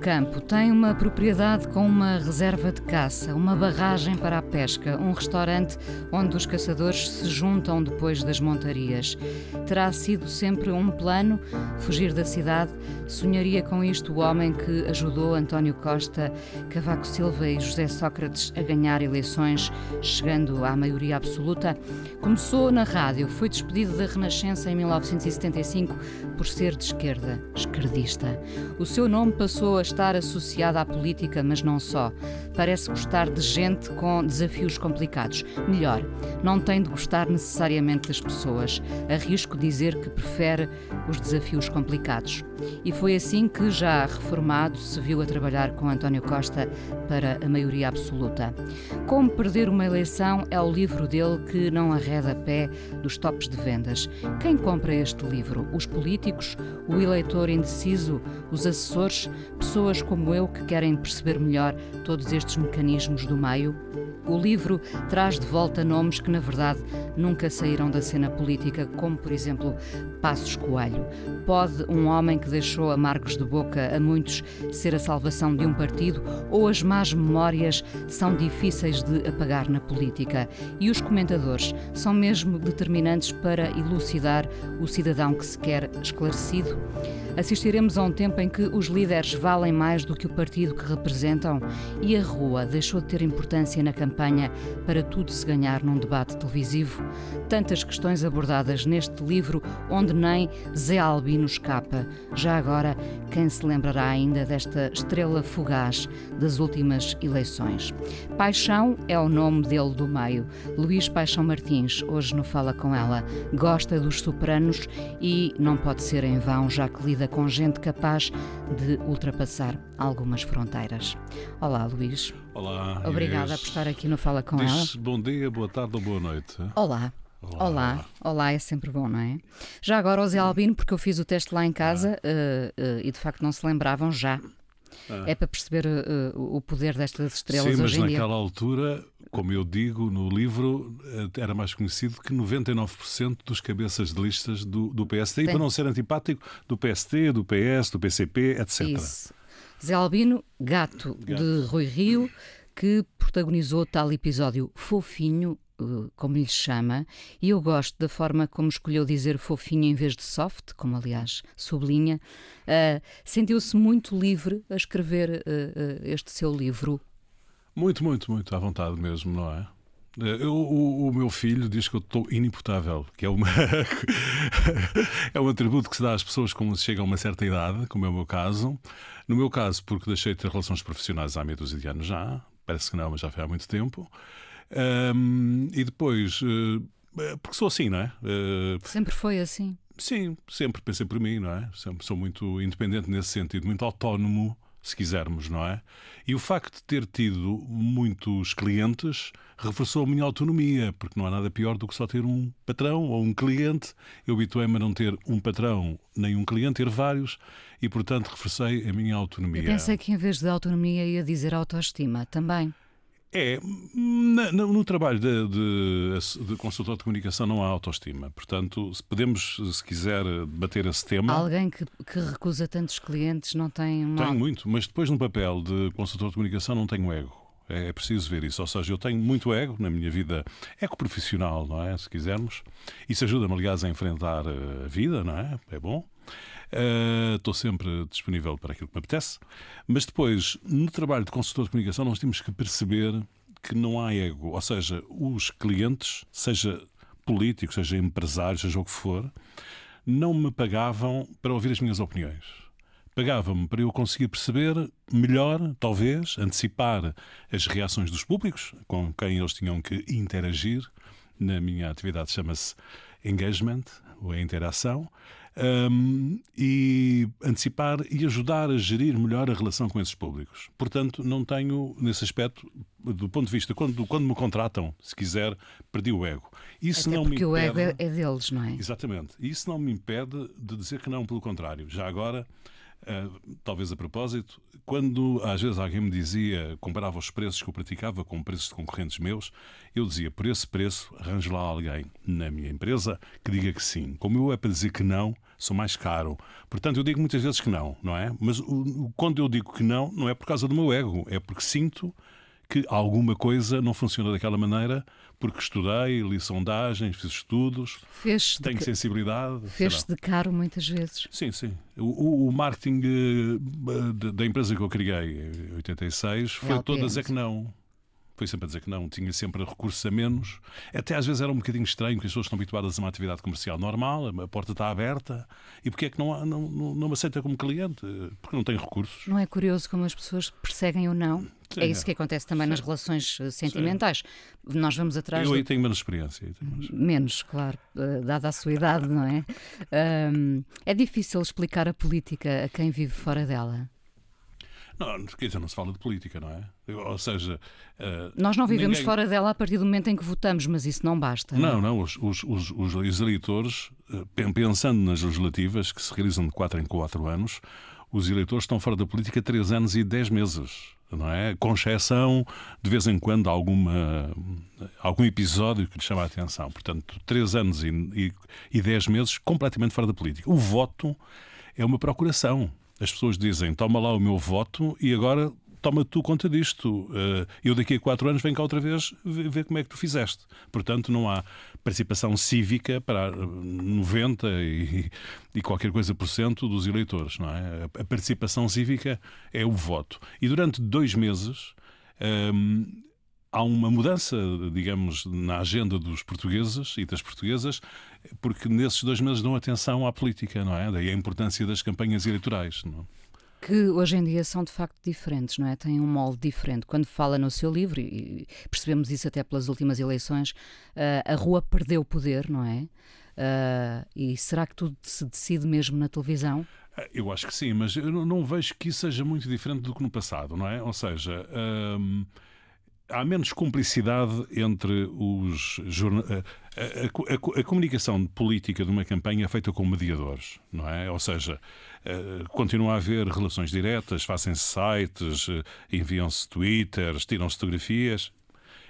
Campo, tem uma propriedade com uma reserva caça, uma barragem para a pesca, um restaurante onde os caçadores se juntam depois das montarias. Terá sido sempre um plano fugir da cidade? Sonharia com isto o homem que ajudou António Costa, Cavaco Silva e José Sócrates a ganhar eleições, chegando à maioria absoluta? Começou na rádio, foi despedido da Renascença em 1975 por ser de esquerda, esquerdista. O seu nome passou a estar associado à política, mas não só. Parece gostar de gente com desafios complicados. Melhor, não tem de gostar necessariamente das pessoas. Arrisco dizer que prefere os desafios complicados. E foi assim que, já reformado, se viu a trabalhar com António Costa para a maioria absoluta. Como Perder uma Eleição é o livro dele que não arreda pé dos tops de vendas. Quem compra este livro? Os políticos? O eleitor indeciso? Os assessores? Pessoas como eu que querem perceber melhor todos estes mecanismos do meio? O livro traz de volta nomes que, na verdade, nunca saíram da cena política, como, por exemplo, Passos Coelho. Pode um homem que deixou amargos de boca a muitos ser a salvação de um partido ou as más memórias são difíceis de apagar na política? E os comentadores são mesmo determinantes para elucidar o cidadão que se quer esclarecido? Assistiremos a um tempo em que os líderes valem mais do que o partido que representam e a rua deixou de ter importância na campanha para tudo se ganhar num debate televisivo. Tantas questões abordadas neste livro onde nem Zé Albino escapa. Já agora, quem se lembrará ainda desta estrela fugaz das últimas eleições? Paixão é o nome dele do meio. Luís Paixão Martins, hoje no Fala Com Ela, gosta dos sopranos e não pode ser em vão, já que lida com gente capaz de ultrapassar algumas fronteiras. Olá, Luís. Olá. Obrigada Inês. por estar aqui no Fala Com Diz Ela. bom dia, boa tarde ou boa noite. Olá. Olá. Olá, olá, é sempre bom, não é? Já agora, o Zé Albino, porque eu fiz o teste lá em casa eh, eh, e de facto não se lembravam já. É para perceber eh, o poder destas estrelas Sim, mas hoje em dia. naquela altura, como eu digo no livro, era mais conhecido que 99% dos cabeças de listas do, do PST, e Tem. para não ser antipático, do PST, do PS, do PCP, etc. Isso. Zé Albino, gato, Gato. de Rui Rio, que protagonizou tal episódio fofinho, eh, como lhe chama, e eu gosto da forma como escolheu dizer fofinho em vez de soft, como aliás sublinha. Eh, Sentiu-se muito livre a escrever eh, eh, este seu livro. Muito, muito, muito à vontade mesmo, não é? Eh, eu- o, o meu filho diz que eu estou inimputável, que é, uma é um atributo que se dá às pessoas quando se chega a uma certa idade, como é o meu caso. No meu caso, porque deixei de ter relações profissionais há meia dúzia de anos já, parece que não, mas já foi há muito tempo. Ahm, e depois, eh, porque sou assim, não é? Eh, Sempre foi assim. Sim, sempre pensei por mim, não é? Sempre sou muito independente nesse sentido, muito autónomo, se quisermos, não é? E o facto de ter tido muitos clientes reforçou a minha autonomia, porque não há nada pior do que só ter um patrão ou um cliente. Eu habituei-me a não ter um patrão nem um cliente, ter vários, e portanto reforcei a minha autonomia. Eu pensei que em vez de autonomia ia dizer autoestima também. É, na- no, trabalho de, de, de consultor de comunicação não há autoestima. Portanto, se podemos, se quiser, debater esse tema. Alguém que, que recusa tantos clientes não tem uma. Tenho muito, mas depois no papel de consultor de comunicação não tenho ego. É é preciso ver isso. Ou seja, eu tenho muito ego na minha vida eco-profissional, não é? Se quisermos. Isso ajuda-me, aliás, a enfrentar eh, a vida, não é? É bom. Estou sempre disponível para aquilo que me apetece. Mas depois, no trabalho de consultor de comunicação, nós temos que perceber que não há ego. Ou seja, os clientes, seja políticos, seja empresários, seja o que for, não me pagavam para ouvir as minhas opiniões. Pagavam-me para eu conseguir perceber melhor, talvez, antecipar as reações dos públicos com quem eles tinham que interagir. Na minha atividade chama-se engagement, ou a interação. Um, e antecipar e ajudar a gerir melhor a relação com esses públicos. Portanto, não tenho, nesse aspecto, do ponto de vista, quando, quando me contratam, se quiser, perdi o ego. Isso Até não porque me impede, o ego é, é deles, não é? Exatamente. Isso não me impede de dizer que não, pelo contrário. Já agora. Uh, talvez a propósito, quando às vezes alguém me dizia, comparava os preços que eu praticava com preços de concorrentes meus, eu dizia, por esse preço, arranje lá alguém na minha empresa que diga que sim. Como eu é para dizer que não, sou mais caro. Portanto, eu digo muitas vezes que não, não é? Mas o, quando eu digo que não, não é por causa do meu ego, é porque sinto que alguma coisa não funciona daquela maneira, porque estudei, li sondagens, fiz estudos, tenho de, sensibilidade. Fez-se de caro muitas vezes. Sim, sim. O, o marketing uh, da empresa que eu criei em 86 foi é toda a dizer que não foi sempre a dizer que não, tinha sempre recursos a menos. Até às vezes era um bocadinho estranho, porque as pessoas estão habituadas a uma atividade comercial normal, a porta está aberta, e porque é que não, não, não, não me aceita como cliente? Porque não tem recursos. Não é curioso como as pessoas perseguem o não? Sim, é isso que acontece também Sim. nas relações eh, sentimentais. Sim. Nós vamos atrás. Eu aí tenho menos experiência. Tenho menos. menos. claro, eh, dada a sua idade, não é? Um, é difícil explicar a política a quem vive fora dela. Não, quer dizer, não se fala de política, não é? Ou seja. Uh, Nós não vivemos ninguém... fora dela a partir do momento em que votamos, mas isso não basta. Não, não, é? não os, os, os, os, eleitores, uh, pensando nas legislativas, que se realizam de 4 em 4 anos, os eleitores estão fora da política 3 anos e 10 meses. Não é? Com exceção, de vez em quando, alguma, algum episódio que lhe chama a atenção. Portanto, 3 anos e, e, e 10 meses completamente fora da política. O voto é uma procuração as pessoas dizem: toma lá o meu voto e agora toma tu conta disto. Eh, eu daqui a quatro anos venho cá outra vez ver como é que tu fizeste. Portanto, não há participação cívica para 90 e, e qualquer coisa por cento dos eleitores, não é? A participação cívica é o voto. E durante dois meses. Ehm, há uma mudança, digamos, na agenda dos portugueses e das portuguesas, porque nesses dois meses dão atenção à política, não é? Daí a importância das campanhas eleitorais. Não é? que hoje em dia são de facto diferentes, não é? Têm um molde diferente. Quando fala no seu livro, e percebemos isso até pelas últimas eleições, uh, a rua perdeu poder, não é? Uh, e será que tudo se decide mesmo na televisão? Eu acho que sim, mas eu não vejo que isso seja muito diferente do que no passado, não é? Ou seja. Uh há menos cumplicidade entre os jornalistas. A, a, a, a, comunicação política de uma campanha é feita com mediadores, não é? Ou seja, uh, continua a haver relações diretas, fazem-se sites, uh, enviam-se twitters, tiram-se fotografias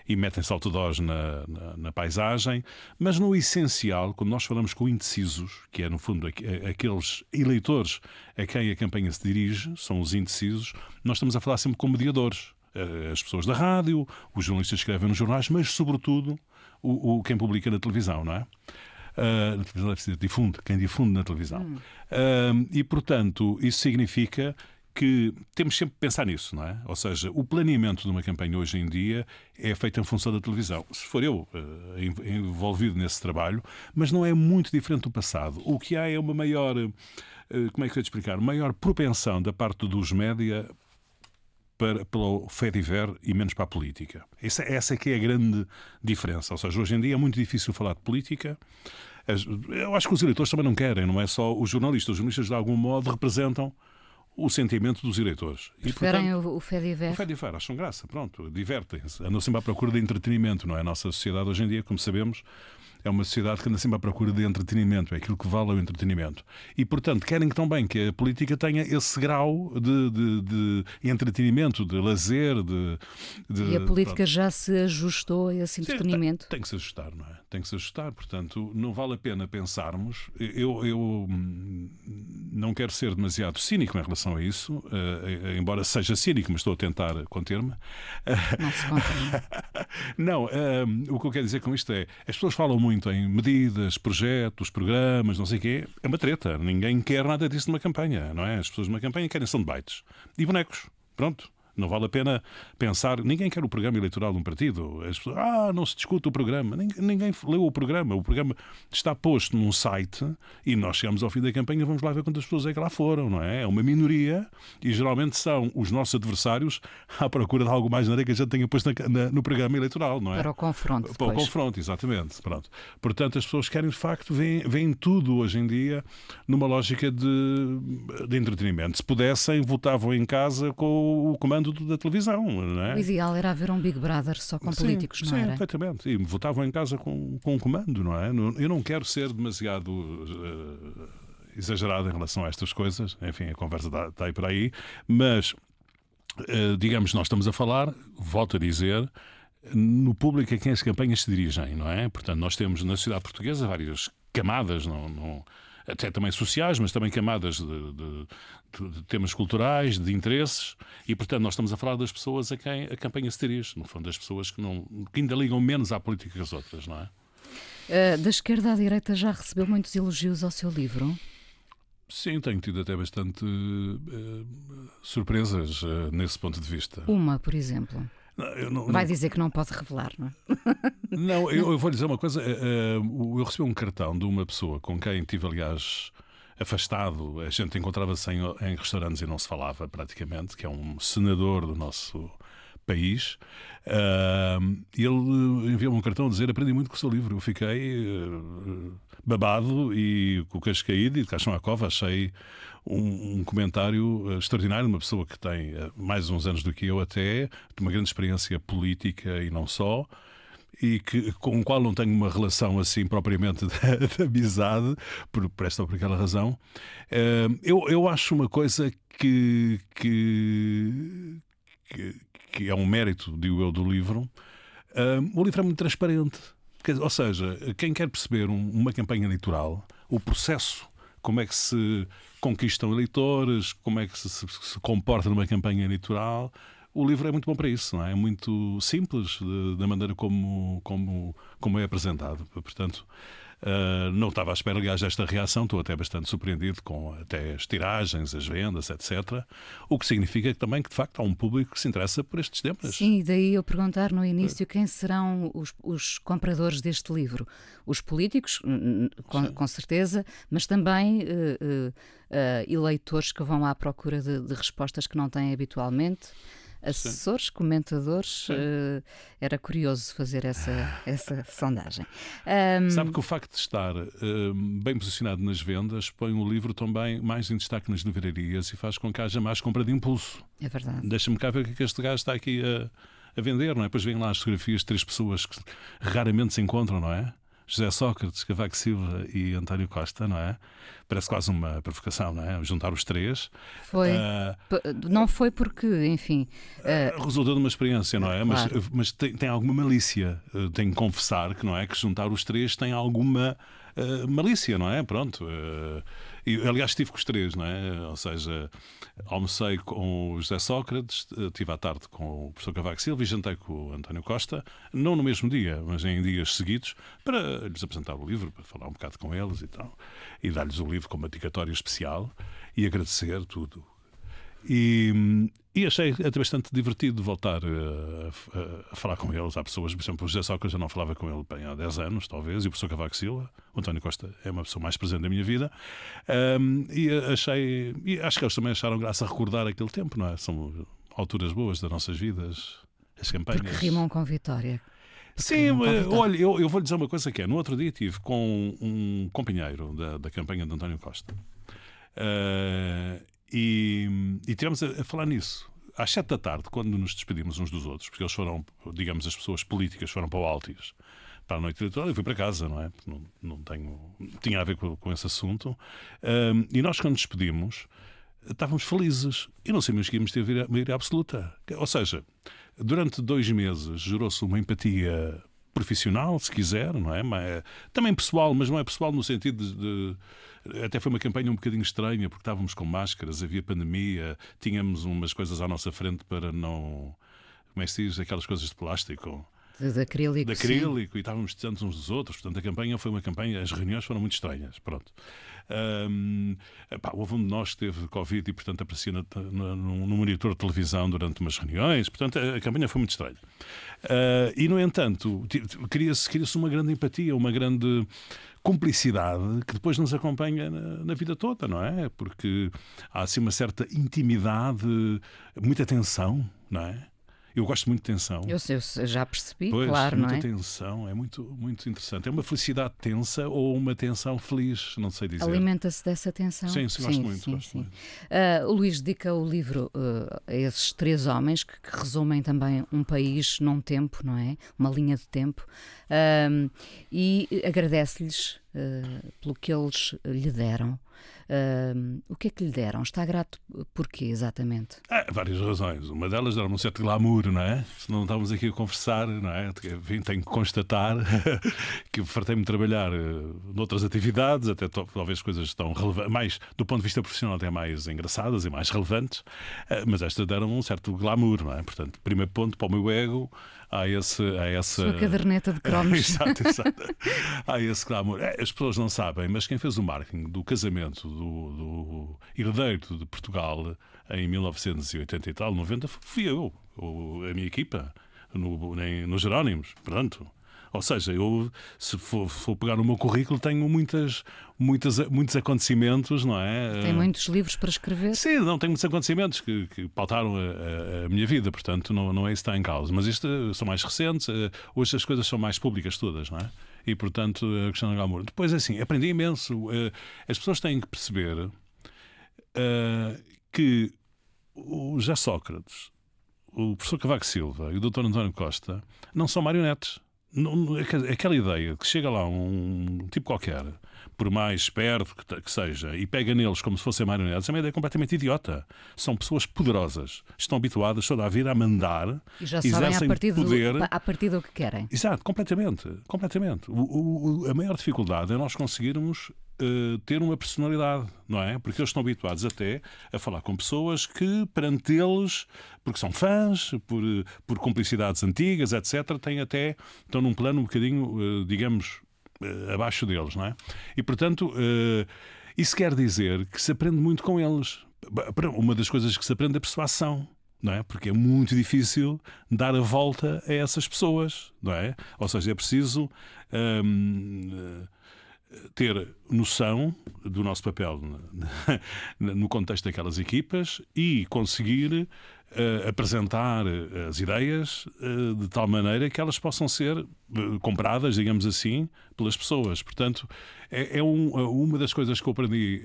e metem-se outdoors na, na, na, paisagem, mas no essencial, quando nós falamos com indecisos, que é no fundo aqueles eleitores a quem a campanha se dirige, são os indecisos, nós estamos a falar sempre com mediadores. Eh, as pessoas da rádio, os jornalistas que escrevem nos jornais, mas, sobretudo, o, o quem publica na televisão, não é? Uh, televisão ser difunde, quem difunde na televisão. Hum. Uh, e, portanto, isso significa que temos sempre que pensar nisso, não é? Ou seja, o planeamento de uma campanha hoje em dia é feito em função da televisão. Se for eu uh, envolvido nesse trabalho, mas não é muito diferente do passado. O que há é uma maior, uh, como é que eu te explicar, maior propensão da parte dos média para, pelo Fediver e menos para a política. Essa, essa é que é a grande diferença. Ou seja, hoje em dia é muito difícil falar de política. Eu acho que os eleitores também não querem, não é só os jornalistas. Os jornalistas, de algum modo, representam o sentimento dos eleitores. Preferem o, o Fediver? O Fediver, acham graça, pronto, divertem-se. Andam sempre à procura de entretenimento, não é? A nossa sociedade hoje em dia, como sabemos, é uma sociedade que anda sempre à procura de entretenimento, é aquilo que vale o entretenimento. E, portanto, querem que também que a política tenha esse grau de, de, de entretenimento, de lazer, de, de, E a política pronto. já se ajustou a esse entretenimento? Sim, tem, tem, que se ajustar, não é? Tem que se ajustar, portanto, não vale a pena pensarmos. Eu, eu hum, não quero ser demasiado cínico em relação a isso, uh, embora seja cínico, mas estou a tentar conter-me. Não se conta. não, uh, o que eu quero dizer com isto é, as pessoas falam muito em medidas, projetos, programas, não sei o quê. É uma treta. Ninguém quer nada disso numa campanha, não é? As pessoas numa campanha querem bytes e bonecos. Pronto. Não vale a pena pensar. Ninguém quer o programa eleitoral de um partido. As pessoas, ah, não se discute o programa. Ninguém, ninguém leu o programa. O programa está posto num site e nós chegamos ao fim da campanha vamos lá ver quantas pessoas é que lá foram, não é? É uma minoria e geralmente são os nossos adversários à procura de algo mais na que a gente tenha posto na, na, no programa eleitoral, não é? Para o confronto. Para depois. o confronto, exatamente. Pronto. Portanto, as pessoas querem, de facto, veem, veem tudo hoje em dia numa lógica de, de entretenimento. Se pudessem, votavam em casa com o comando da televisão. Não é? O ideal era haver um Big Brother só com sim, políticos, não sim, era? perfeitamente. E votavam em casa com, com um comando, não é? Eu não quero ser demasiado uh, exagerado em relação a estas coisas. Enfim, a conversa está, está aí por aí. Mas, uh, digamos, nós estamos a falar, volto a dizer, no público a quem as campanhas se dirigem, não é? Portanto, nós temos na sociedade portuguesa várias camadas, não, não até também sociais, mas também camadas de, de, de, temas culturais, de interesses, e portanto nós estamos a falar das pessoas a quem a campanha se dirige, no fundo, das pessoas que, não, que ainda ligam menos à política que as outras, não é? Uh, da esquerda à direita já recebeu muitos elogios ao seu livro? Sim, tenho tido até bastante uh, surpresas uh, nesse ponto de vista. Uma, por exemplo. Não, não, Vai dizer que não pode revelar, não é? Não, eu, eu vou lhe dizer uma coisa. Eu recebi um cartão de uma pessoa com quem tive, aliás, afastado. A gente encontrava-se em, em restaurantes e não se falava praticamente, que é um senador do nosso país. Uh, ele enviou-me um cartão a dizer: Aprendi muito com o seu livro. Eu fiquei babado e com o queixo caído e de caixão à cova. Achei um, um, comentário extraordinário de uma pessoa que tem mais uns anos do que eu, até, de uma grande experiência política e não só. E que, com o qual não tenho uma relação assim propriamente de, de amizade, por, por, esta ou por aquela razão. Uh, eu, eu acho uma coisa que, que, que que é um mérito, digo eu, do livro, uh, o livro é muito transparente. Ou seja, quem quer perceber um, uma campanha eleitoral, o processo, como é que se conquistam eleitores, como é que se, se, se comporta numa campanha eleitoral, o livro é muito bom para isso, não é? É muito simples da maneira como, como, como é apresentado. Portanto, Uh, não estava à espera, aliás, desta reação. Estou até bastante surpreendido com até as tiragens, as vendas, etc. O que significa também que, de facto, há um público que se interessa por estes temas. Sim, e daí eu perguntar no início quem serão os, os compradores deste livro. Os políticos, com, com certeza, mas também uh, uh, eleitores que vão à procura de, de respostas que não têm habitualmente assessores, Sim. comentadores. Uh, era curioso fazer essa, essa sondagem. Um... Sabe que o facto de estar uh, bem posicionado nas vendas põe o livro também mais em destaque nas livrarias e faz com que haja mais compra de impulso. É verdade. Deixa-me cá ver o que, é que este gajo está aqui a, a vender, não é? Depois vêm lá as fotografias de três pessoas que raramente se encontram, não é? José Sócrates, Cavaco Silva e António Costa, não é? Parece quase uma provocação, não é? Juntar os três. Foi. Uh, não foi porque, enfim. Uh, resultou de uma experiência, não é? Claro. Mas, mas tem, tem, alguma malícia. tenho que confessar que, não é? Que juntar os três tem alguma uh, malícia, não é? Pronto. Uh, e, aliás, estive com os três, não é? Ou seja, almocei com o José Sócrates, estive à tarde com o professor Cavaco Silva e jantei com o António Costa, não no mesmo dia, mas em dias seguidos, para lhes apresentar o livro, para falar um bocado com eles e tal, e dar-lhes o livro como dedicatório especial e agradecer tudo e, e achei até bastante divertido voltar a, a, a, falar com eles. Há pessoas, por exemplo, o José Sócrates, eu não falava com ele bem há 10 anos, talvez, e o professor Cavaco Silva, o António Costa é uma pessoa mais presente na minha vida. Um, e achei, e acho que eles também acharam graça recordar aquele tempo, não é? São alturas boas das nossas vidas, as campanhas. Porque rimam com vitória. Sim, olha, eu, eu vou lhe dizer uma coisa que é. No outro dia estive com um companheiro da, da campanha de António Costa. Uh, e, e tivemos a, a falar nisso às sete da tarde, quando nos despedimos uns dos outros, porque eles foram, digamos, as pessoas políticas foram para o Altis para a noite eleitoral, eu fui para casa, não é? Não, não tenho, tinha a ver com, com esse assunto. Um, e nós, quando nos despedimos, estávamos felizes e não sabíamos que íamos ter maioria absoluta. Ou seja, durante dois meses gerou-se uma empatia profissional, se quiser, não é? Mas, também pessoal, mas não é pessoal no sentido de, de, Até foi uma campanha um bocadinho estranha, porque estávamos com máscaras, havia pandemia, tínhamos umas coisas à nossa frente para não. Como é que se diz? Aquelas coisas de plástico. De, de acrílico. De acrílico, sim. e estávamos distantes uns dos outros. Portanto, a campanha foi uma campanha, as reuniões foram muito estranhas. Pronto. Um, epá, houve um de nós que teve Covid e, portanto, aparecia no, no, no, monitor de televisão durante umas reuniões. Portanto, a, a campanha foi muito estranha. Uh, e, no entanto, cria-se cria uma grande empatia, uma grande cumplicidade que depois nos acompanha na, na, vida toda, não é? Porque há assim uma certa intimidade, muita tensão, não é? Eu gosto muito de tensão. Eu, sei, eu já percebi, pois, claro, não é? Muita tensão, é muito, muito interessante. É uma felicidade tensa ou uma tensão feliz, não sei dizer. Alimenta-se dessa tensão? Sim, sim, gosto muito. Sim, gosto sim. muito. Uh, o Luís dedica o livro uh, a esses três homens que, que, resumem também um país num tempo, não é? Uma linha de tempo. Uh, e agradece-lhes pelo que eles lhe deram. Uh, o que é que lhe deram? Está grato por quê, exatamente? É, várias razões. Uma delas era um certo glamour, não é? Se não estávamos aqui a conversar, não é? Tenho que constatar que fartei-me trabalhar uh, noutras atividades, até talvez coisas estão mais do ponto de vista profissional, até mais engraçadas e mais relevantes, uh, mas estas deram um certo glamour, não é? Portanto, primeiro ponto para o meu ego, há esse. Há essa... Sua caderneta de cromos. exato, exato. há esse glamour. É, as pessoas não sabem, mas quem fez o marketing do casamento do, do herdeiro de Portugal em 1980 e tal, 90, fui eu, a minha equipa, no, nos Jerónimos. Pronto. Ou seja, eu, se for, for, pegar no meu currículo, tenho muitas, muitas, muitos acontecimentos, não é? Tem muitos livros para escrever? Sim, não, tenho muitos acontecimentos que, que pautaram a, a, a, minha vida, portanto, não, não é isso que está em causa. Mas isto são mais recentes, eh, hoje as coisas são mais públicas todas, não é? E, portanto, a questão do glamour. Depois, assim, aprendi imenso. Eh, as pessoas têm que perceber uh, que o José Sócrates, o professor Cavaco Silva e o Dr. António Costa não são marionetes aquela ideia que chega lá um tipo qualquer, por mais esperto que, seja, e pega neles como se fossem marionetes, é uma ideia completamente idiota. São pessoas poderosas, estão habituadas toda a vida a mandar, e já sabem a partir, poder. Do, a partir do que querem. Exato, completamente. completamente. O, o, a maior dificuldade é nós conseguirmos uh, ter uma personalidade, não é? Porque eles estão habituados até a falar com pessoas que, perante eles, porque são fãs, por, por complicidades antigas, etc., têm até, estão num plano um bocadinho, uh, digamos, abaixo deles, não é? E, portanto, isso quer dizer que se aprende muito com eles. Uma das coisas que se aprende é persuasão. Não é? Porque é muito difícil dar a volta a essas pessoas, não é? Ou seja, é preciso hum, ter noção do nosso papel no contexto daquelas equipas e conseguir uh, apresentar eh, as ideias uh, de tal maneira que elas possam ser compradas, digamos assim, pelas pessoas. Portanto, é, é um, uma das coisas que eu aprendi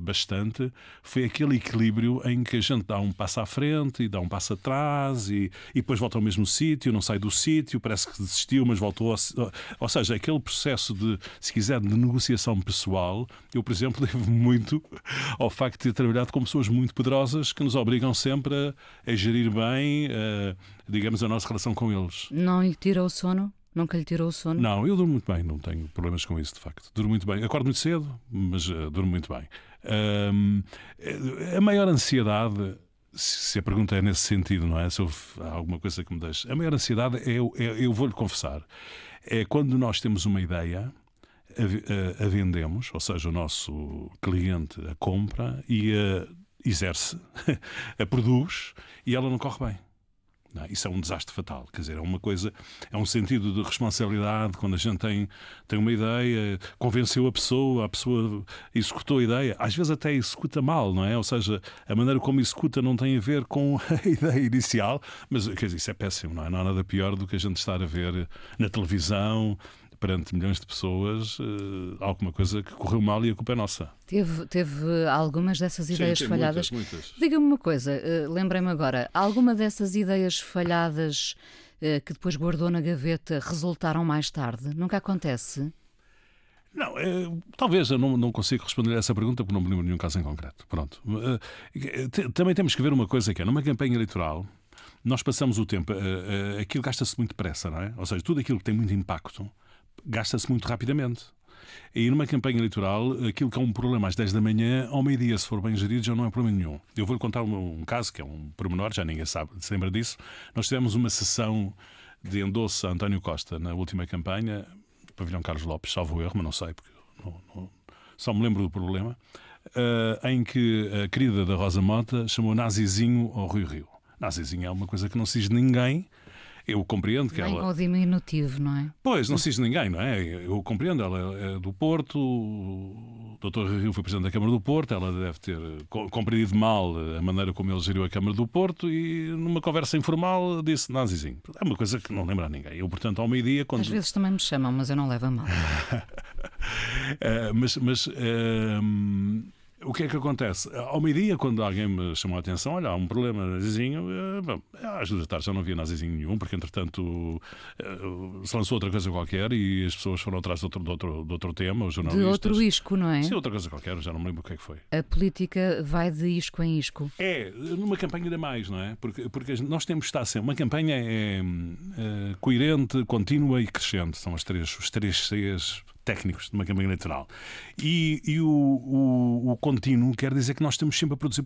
bastante foi aquele equilíbrio em que a gente dá um passo à frente e dá um passo atrás e, e depois volta ao mesmo sítio, não sai do sítio, parece que desistiu, mas voltou. Ao, ou seja, aquele processo de, se quiser, de negociação pessoal, eu, por exemplo, devo muito ao facto de ter trabalhado com pessoas muito poderosas que nos obrigam sempre a a gerir bem, uh, digamos, a nossa relação com eles. Não lhe tira o sono? Nunca lhe tirou o sono? Não, eu durmo muito bem, não tenho problemas com isso, de facto. Durmo muito bem. Acordo muito cedo, mas uh, durmo muito bem. Uh, a maior ansiedade, se a pergunta é nesse sentido, não é? Se houve alguma coisa que me deixe. A maior ansiedade é, é, eu vou-lhe confessar, é quando nós temos uma ideia. A, a, a, vendemos, ou seja, o nosso cliente a compra e a exerce, a produz e ela não corre bem. Não, isso é um desastre fatal. Quer dizer, é uma coisa, é um sentido de responsabilidade quando a gente tem, tem uma ideia, convenceu a pessoa, a pessoa executou a ideia, às vezes até executa mal, não é? Ou seja, a maneira como executa não tem a ver com a ideia inicial, mas quer dizer, isso é péssimo, não é? Não há nada pior do que a gente estar a ver na televisão, perante milhões de pessoas uh, alguma coisa que correu mal e a culpa é nossa. Teve, teve algumas dessas Sim, ideias falhadas? Muitas, muitas. Diga-me uma coisa, uh, lembrei-me agora, alguma dessas ideias falhadas uh, que depois guardou na gaveta resultaram mais tarde? Nunca acontece? Não, é, talvez eu não, não consiga responder a essa pergunta porque não me lembro de nenhum caso em concreto. Pronto. também temos que ver uma coisa que é, numa campanha eleitoral, nós passamos o tempo, aquilo gasta-se muito depressa, não é? Ou seja, tudo aquilo que tem muito impacto gasta-se muito rapidamente. E numa campanha eleitoral, aquilo que é um problema às 10 da manhã, ao meio-dia, se for bem gerido, já não é problema nenhum. Eu vou-lhe contar um, caso, que é um pormenor, já ninguém sabe, se lembra disso. Nós tivemos uma sessão de endosso a António Costa na última campanha, pavilhão Carlos Lopes, salvo erro, mas não sei, porque não, não, só me lembro do problema, uh, em que a querida da Rosa Mota chamou nazizinho ao Rio Rio. Nazizinho é uma coisa que não se diz ninguém, eu compreendo que Bem ela. com o diminutivo, não é? Pois, não se diz ninguém, não é? Eu compreendo, ela é do Porto, o Dr. Rio foi Presidente da Câmara do Porto, ela deve ter compreendido mal a maneira como ele geriu a Câmara do Porto e numa conversa informal disse nazizinho. É uma coisa que não lembra a ninguém. Eu, portanto, ao meio-dia... Quando... Às vezes também me chamam, mas eu não levo a mal. uh, mas... mas uh, o que é que acontece? Ao meio-dia, quando alguém me chamou a atenção, olha, há um problema nazizinho, eh, bom, às duas da tarde já não havia nazizinho nenhum, porque entretanto eh, se lançou outra coisa qualquer e as pessoas foram atrás de outro, de outro, de outro tema, os jornalistas. De outro isco, não é? Sim, outra coisa qualquer, já não me lembro o que é que foi. A política vai de isco em isco. É, numa campanha ainda mais, não é? Porque, porque nós temos de estar sempre. Uma campanha é, é coerente, contínua e crescente. São as três, os três Cs técnicos de uma campanha eleitoral. E, e o, o, o, contínuo quer dizer que nós temos sempre a produzir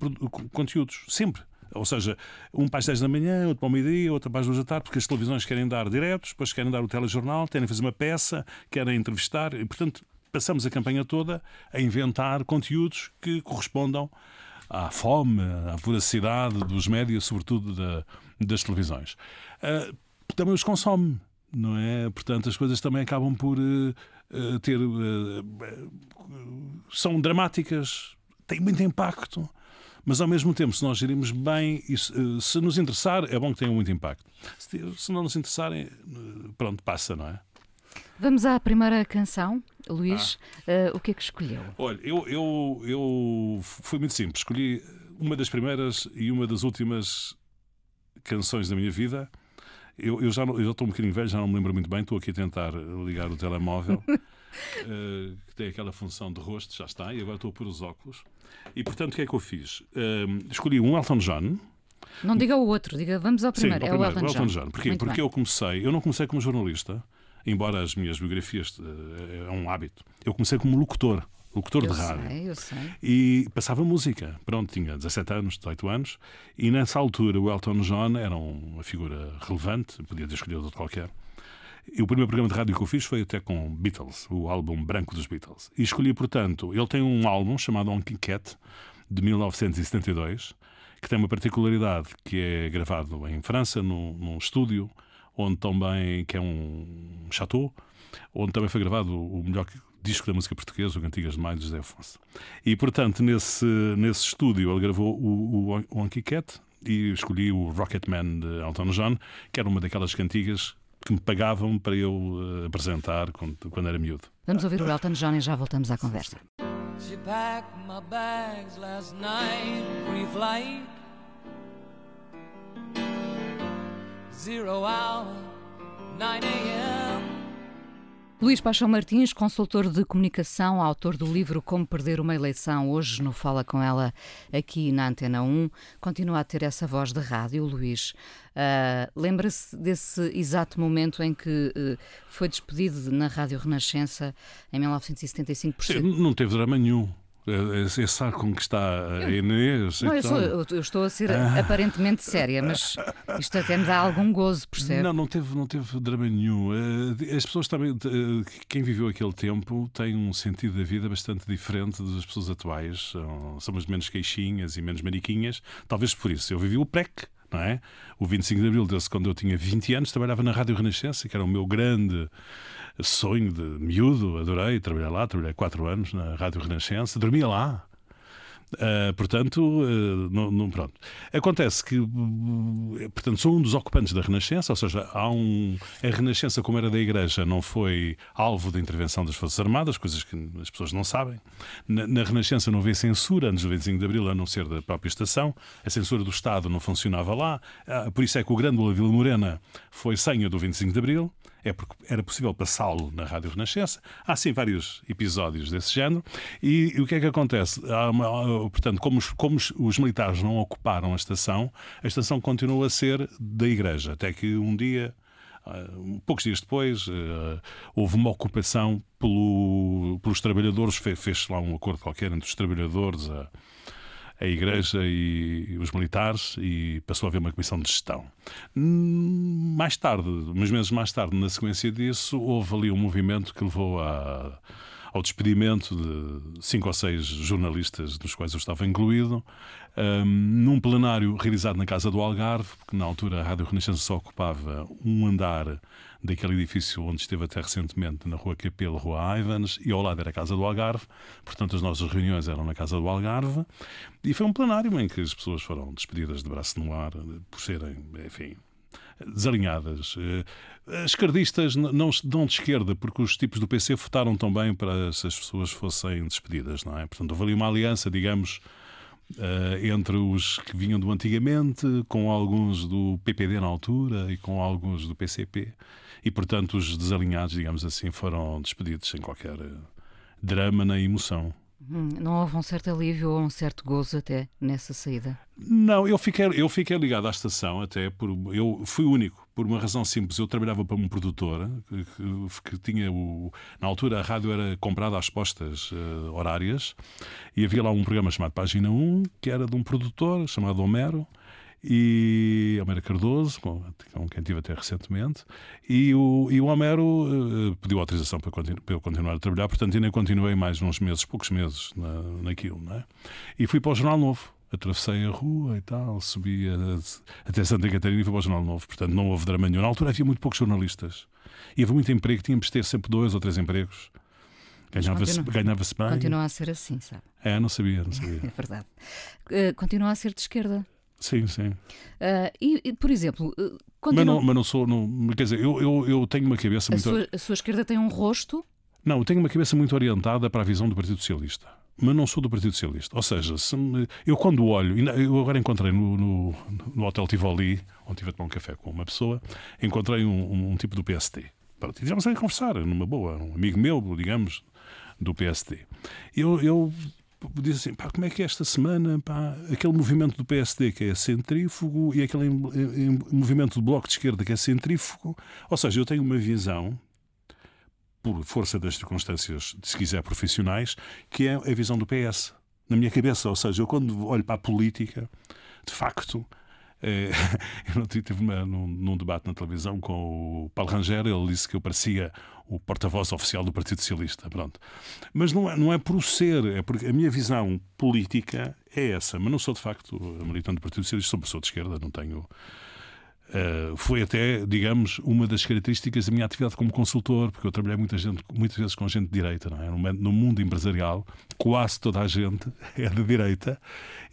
conteúdos. Sempre. Ou seja, um para as 10 da manhã, outro para o meio-dia, outro para as 2 da tarde, porque as televisões querem dar diretos, depois querem dar o telejornal, querem fazer uma peça, querem entrevistar, e portanto passamos a campanha toda a inventar conteúdos que correspondam à fome, à voracidade dos médias, sobretudo da, das televisões. Uh, também os consome, não é? Portanto, as coisas também acabam por uh, ter. são dramáticas, têm muito impacto. Mas ao mesmo tempo, se nós gerirmos bem, e se, se nos interessar, é bom que tenham muito impacto. Se, se não nos interessarem, pronto, passa, não é? Vamos à primeira canção. Luís, ah. uh, o que é que escolheu? Olha, eu, eu, eu fui muito simples. Escolhi uma das primeiras e uma das últimas canções da minha vida. Eu, eu, já, estou um bocadinho velho, já não me lembro muito bem. Estou aqui a tentar ligar o telemóvel, uh, que tem aquela função de rosto, já está, e agora estou a pôr os óculos. E portanto, o que é que eu fiz? Uh, escolhi um Elton John. Não diga o outro, diga vamos ao primeiro. Sim, ao é primeiro, o Elton, Elton John. John. Porquê? Muito Porque bem. eu comecei, eu não comecei como jornalista, embora as minhas biografias é um hábito. Eu comecei como locutor. Locutor eu de rádio. Sei, eu sei. E passava música. Pronto, tinha 17 anos, 18 anos. E nessa altura o Elton John era uma figura relevante, podia ter escolhido outro qualquer. E o primeiro programa de rádio que eu fiz foi até com Beatles, o álbum branco dos Beatles. E escolhi, portanto, ele tem um álbum chamado On Cat, de 1972, que tem uma particularidade que é gravado em França, num, num estúdio, onde também, que é um chateau, onde também foi gravado o melhor disco da música portuguesa, o Cantigas de Maio, de José Afonso. E, portanto, nesse, nesse estúdio ele gravou o, o, o Anki Cat e escolhi o Rocketman de Elton John, que era uma daquelas cantigas que me pagavam para eu uh, apresentar quando, quando era miúdo. Vamos ouvir o Elton John e já voltamos à conversa. She packed my bags last night, pre-flight. Zero hour, 9 a.m. Luís Paixão Martins, consultor de comunicação, autor do livro Como Perder uma Eleição, hoje no Fala Com Ela aqui na Antena 1, continua a ter essa voz de rádio, Luís. Uh, Lembra-se desse exato momento em que uh, foi despedido na Rádio Renascença em 1975 por Sim, Não teve drama nenhum. É sabe como que está a Inês? Não, eu, sou, eu, estou a ser ah. aparentemente séria, mas isto até me dá algum gozo, percebe? Não, não teve, não teve drama nenhum. As pessoas também, quem viveu aquele tempo tem um sentido da vida bastante diferente das pessoas atuais. Somos menos queixinhas e menos mariquinhas. Talvez por isso. Eu vivi o PREC, não é? O 25 de Abril, desde quando eu tinha 20 anos, trabalhava na Rádio Renascença, que era o meu grande sonho de miúdo, adorei trabalhar lá, trabalhei quatro anos na Rádio Renascença, dormia lá. Uh, portanto, uh, não, pronto. Acontece que, uh, portanto, sou um dos ocupantes da Renascença, ou seja, há um, a Renascença, como era da Igreja, não foi alvo da intervenção das Forças Armadas, coisas que as pessoas não sabem. Na, na Renascença não havia censura antes do 25 de Abril, a não ser da própria estação. A censura do Estado não funcionava lá. por isso é que o grande Vila Morena foi senha do 25 de Abril é porque era possível passá-lo na Rádio Renascença. Há sim vários episódios desse género. E, e o que é que acontece? Uma, portanto, como os, como os militares não ocuparam a estação, a estação continua a ser da Igreja. Até que um dia. Uh, poucos dias depois, uh, houve uma ocupação pelo, pelos trabalhadores, fez-se lá um acordo qualquer entre os trabalhadores, a, a Igreja e os militares e passou a haver uma comissão de gestão. Hum, mais tarde, uns meses mais tarde, na sequência disso, houve ali um movimento que levou a ao despedimento de cinco ou seis jornalistas, dos quais eu estava incluído, um, num plenário realizado na Casa do Algarve, porque na altura a Rádio Renascença só ocupava um andar daquele edifício onde esteve até recentemente, na Rua Capelo, Rua Ivans, e ao lado era a Casa do Algarve, portanto as nossas reuniões eram na Casa do Algarve, e foi um plenário em que as pessoas foram despedidas de braço no ar por serem, enfim, desalinhadas. Eh, as esquerdistas não, não de esquerda, porque os tipos do PC votaram também para se as pessoas fossem despedidas, não é? Portanto, houve ali uma aliança, digamos, Uh, entre os que vinham do antigamente, com alguns do PPD na altura e com alguns do PCP. E, portanto, os desalinhados, digamos assim, foram despedidos sem qualquer drama nem emoção. Hum, não houve um certo alívio ou um certo gozo até nessa saída? Não, eu fiquei, eu fiquei ligado à estação até por. Eu fui único, por uma razão simples. Eu trabalhava para um produtor que, que, que tinha o. Na altura a rádio era comprada às postas uh, horárias e havia lá um programa chamado Página 1, que era de um produtor chamado Homero e Homero Cardoso, com, com quem tive até recentemente, e o, e o Homero uh, pediu autorização para, continu, para, eu continuar a trabalhar, portanto ainda continuei mais uns meses, poucos meses na, naquilo, é? E fui para o Jornal Novo. Atravessei a rua e tal, subi a, até Santa Catarina e fui para o Jornal Novo. Portanto, não houve drama nenhum. Na altura havia muito poucos jornalistas. E havia muito emprego, tínhamos de ter sempre dois ou três empregos. Ganhava-se ganhava bem. Continua a ser assim, sabe? É, não sabia, não sabia. é verdade. Uh, continua a ser de esquerda. Sim, sim. Uh, e, e, por exemplo, continua... mas, não, mas não sou. Não, quer dizer, eu, eu, eu tenho uma cabeça a muito. Sua, a sua esquerda tem um rosto? Não, eu tenho uma cabeça muito orientada para a visão do Partido Socialista. Mas não sou do Partido Socialista. Ou seja, me, eu quando olho. Eu agora encontrei no, no, no Hotel Tivoli, onde tive a tomar um café com uma pessoa, encontrei um, um, um tipo do PST. Pronto, e tivemos a conversar, numa boa, um amigo meu, digamos, do PST. Eu, eu diz assim, pá, como é que é esta semana, pá, aquele movimento do PSD que é centrífugo e aquele movimento do Bloco de Esquerda que é centrífugo. Ou seja, eu tenho uma visão, por força das circunstâncias, se quiser, profissionais, que é a visão do PS. Na minha cabeça, ou seja, eu quando olho para a política, de facto, eu não tive num, num, debate na televisão com o Paulo Rangel, ele disse que eu parecia o porta-voz oficial do Partido Socialista. Pronto. Mas não é, não é por ser, é porque a minha visão política é essa. Mas não sou, de facto, militante do Partido Socialista, sou pessoa de esquerda, não tenho Uh, foi até, digamos, uma das características da minha atividade como consultor, porque eu trabalhei muita gente, muitas vezes com gente de direita, não é? No, mundo empresarial, quase toda a gente é de direita,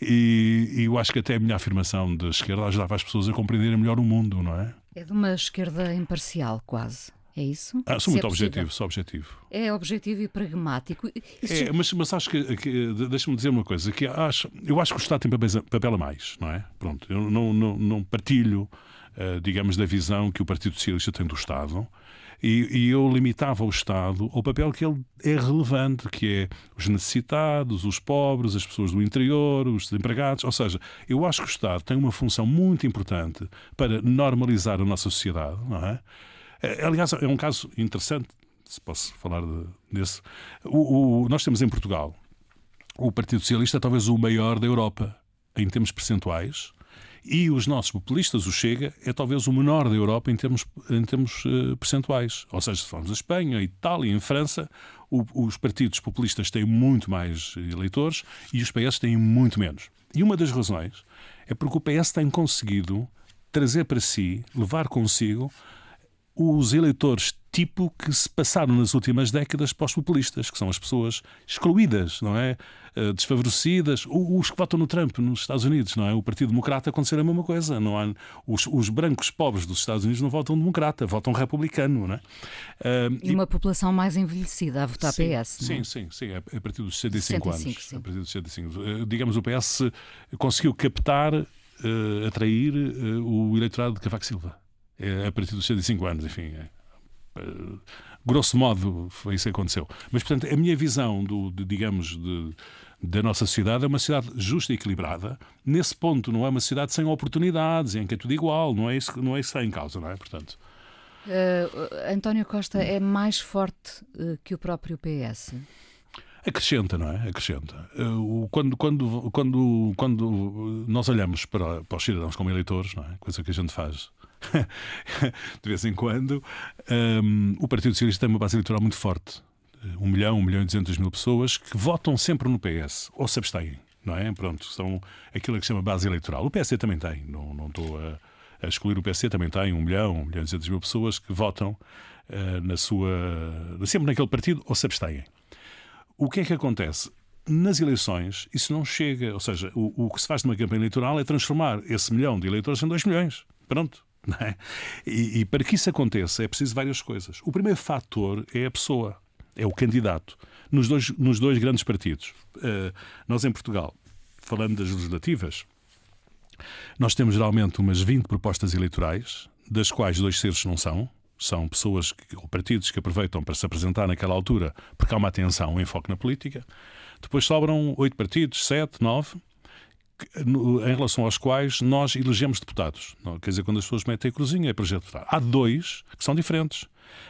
e, e, eu acho que até a minha afirmação de esquerda ajudava as pessoas a compreenderem melhor o mundo, não é? É de uma esquerda imparcial, quase. É isso? Ah, sou muito é objetivo, sou objetivo. É objetivo e pragmático. Isso... É, mas, mas acho que, que deixa-me dizer uma coisa, que acho, eu acho que o Estado tem papel, papel a mais, não é? Pronto, eu não, não, não partilho eh, digamos, da visão que o Partido Socialista tem do Estado. E, e, eu limitava o Estado ao papel que ele é relevante, que é os necessitados, os pobres, as pessoas do interior, os desempregados. Ou seja, eu acho que o Estado tem uma função muito importante para normalizar a nossa sociedade, não é? Eh, aliás, é um caso interessante, se posso falar de, desse. O, o, nós temos em Portugal o Partido Socialista, talvez o maior da Europa, em termos percentuais e os nossos populistas, o Chega, é talvez o menor da Europa em termos, em termos uh, percentuais. Ou seja, se formos a Espanha, a Itália, em França, o, os partidos populistas têm muito mais eleitores e os PS têm muito menos. E uma das razões é porque o PS tem conseguido trazer para si, levar consigo os eleitores tipo que se passaram nas últimas décadas para os populistas, que são as pessoas excluídas, não é? Eh, desfavorecidas, os que votam no Trump nos Estados Unidos, não é? O Partido Democrata acontecer a mesma coisa, não há os, os brancos pobres dos Estados Unidos não votam democrata, votam republicano, não é? Uh, e uma população mais envelhecida a votar sim, PS, sim, é? sim, sim, a partir dos 65, 65 anos, sim. a partir dos 65. Uh, digamos o PS conseguiu captar, uh, atrair o eleitorado de Cavaco Silva. É a partir dos 65 anos, enfim. É, grosso modo, foi isso que aconteceu. Mas, portanto, a minha visão, do, de, digamos, de, da nossa sociedade é uma sociedade justa e equilibrada. Nesse ponto, não é uma sociedade sem oportunidades, em que é tudo igual. Não é isso, não é isso que está em causa, não é? Portanto. Uh, António Costa é mais forte uh, que o próprio PS? Acrescenta, não é? Acrescenta. Uh, quando, quando, quando, quando nós olhamos para, para os cidadãos como eleitores, não é? Coisa que a gente faz de vez em quando, um, o Partido Socialista tem uma base eleitoral muito forte. Um milhão, um milhão e duzentos mil pessoas que votam sempre no PS ou se abstêm, não é? Pronto, são aquilo que se chama base eleitoral. O PSD também tem, não, não estou a, a excluir o PSD, também tem um milhão, um milhão e duzentos mil pessoas que votam uh, na sua, sempre naquele partido ou se abstêm. O que é que acontece? Nas eleições, isso não chega. Ou seja, o, o que se faz numa campanha eleitoral é transformar esse milhão de eleitores em dois milhões. Pronto. É? E, e, para que isso aconteça é preciso várias coisas. O primeiro fator é a pessoa, é o candidato. Nos dois, nos dois grandes partidos. Uh, nós em Portugal, falando das legislativas, nós temos geralmente umas 20 propostas eleitorais, das quais dois terços não são, são pessoas que, ou partidos que aproveitam para se apresentar naquela altura porque há uma atenção, um enfoque na política. Depois sobram oito partidos, sete, nove, em relação aos quais nós elegemos deputados. Quer dizer, quando as pessoas metem a cruzinha é projeto deputado. Há dois que são diferentes,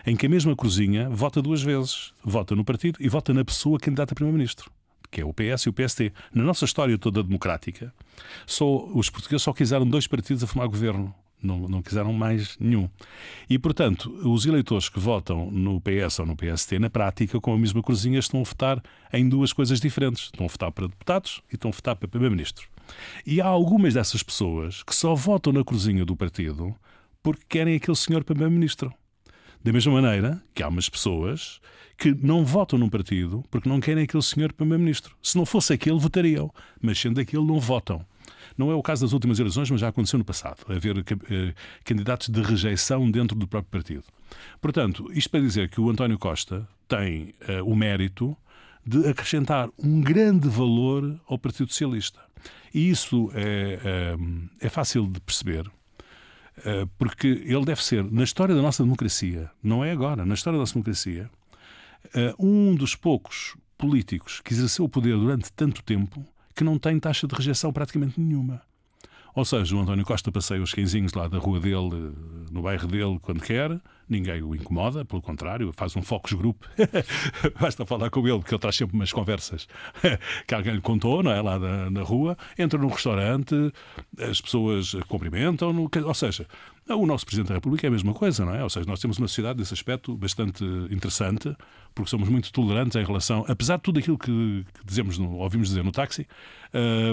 em que a mesma cruzinha vota duas vezes. Vota no partido e vota na pessoa candidata a primeiro-ministro que é o PS e o PST. Na nossa história toda democrática, só, os portugueses só quiseram dois partidos a formar governo. Não, não quiseram mais nenhum. E, portanto, os eleitores que votam no PS ou no PST, na prática, com a mesma cruzinha, estão a votar em duas coisas diferentes. Estão a votar para deputados e estão a votar para primeiro-ministro. E há algumas dessas pessoas que só votam na cruzinha do partido porque querem aquele senhor primeiro-ministro. Da mesma maneira que há umas pessoas que não votam num partido porque não querem aquele senhor primeiro-ministro. Se não fosse aquele, votariam, mas sendo aquele, não votam. Não é o caso das últimas eleições, mas já aconteceu no passado, haver eh, candidatos de rejeição dentro do próprio partido. Portanto, isto para dizer que o António Costa tem uh, o mérito de acrescentar um grande valor ao Partido Socialista. E isso é, é, é fácil de perceber, uh, porque ele deve ser, na história da nossa democracia, não é agora, na história da nossa democracia, uh, um dos poucos políticos que exerceu o poder durante tanto tempo que não tem taxa de rejeição praticamente nenhuma. Ou seja, o António Costa passeia os quinzinhos lá da rua dele, no bairro dele, quando quer, ninguém o incomoda, pelo contrário, faz um focus group. Basta falar com ele, porque ele traz sempre umas conversas que alguém lhe contou, não é? Lá na, na rua. Entra num restaurante, as pessoas cumprimentam, -no, ou seja, o nosso Presidente da República é a mesma coisa, não é? Ou seja, nós temos uma sociedade desse aspecto bastante interessante, porque somos muito tolerantes em relação, apesar de tudo aquilo que, dizemos, ouvimos dizer no táxi,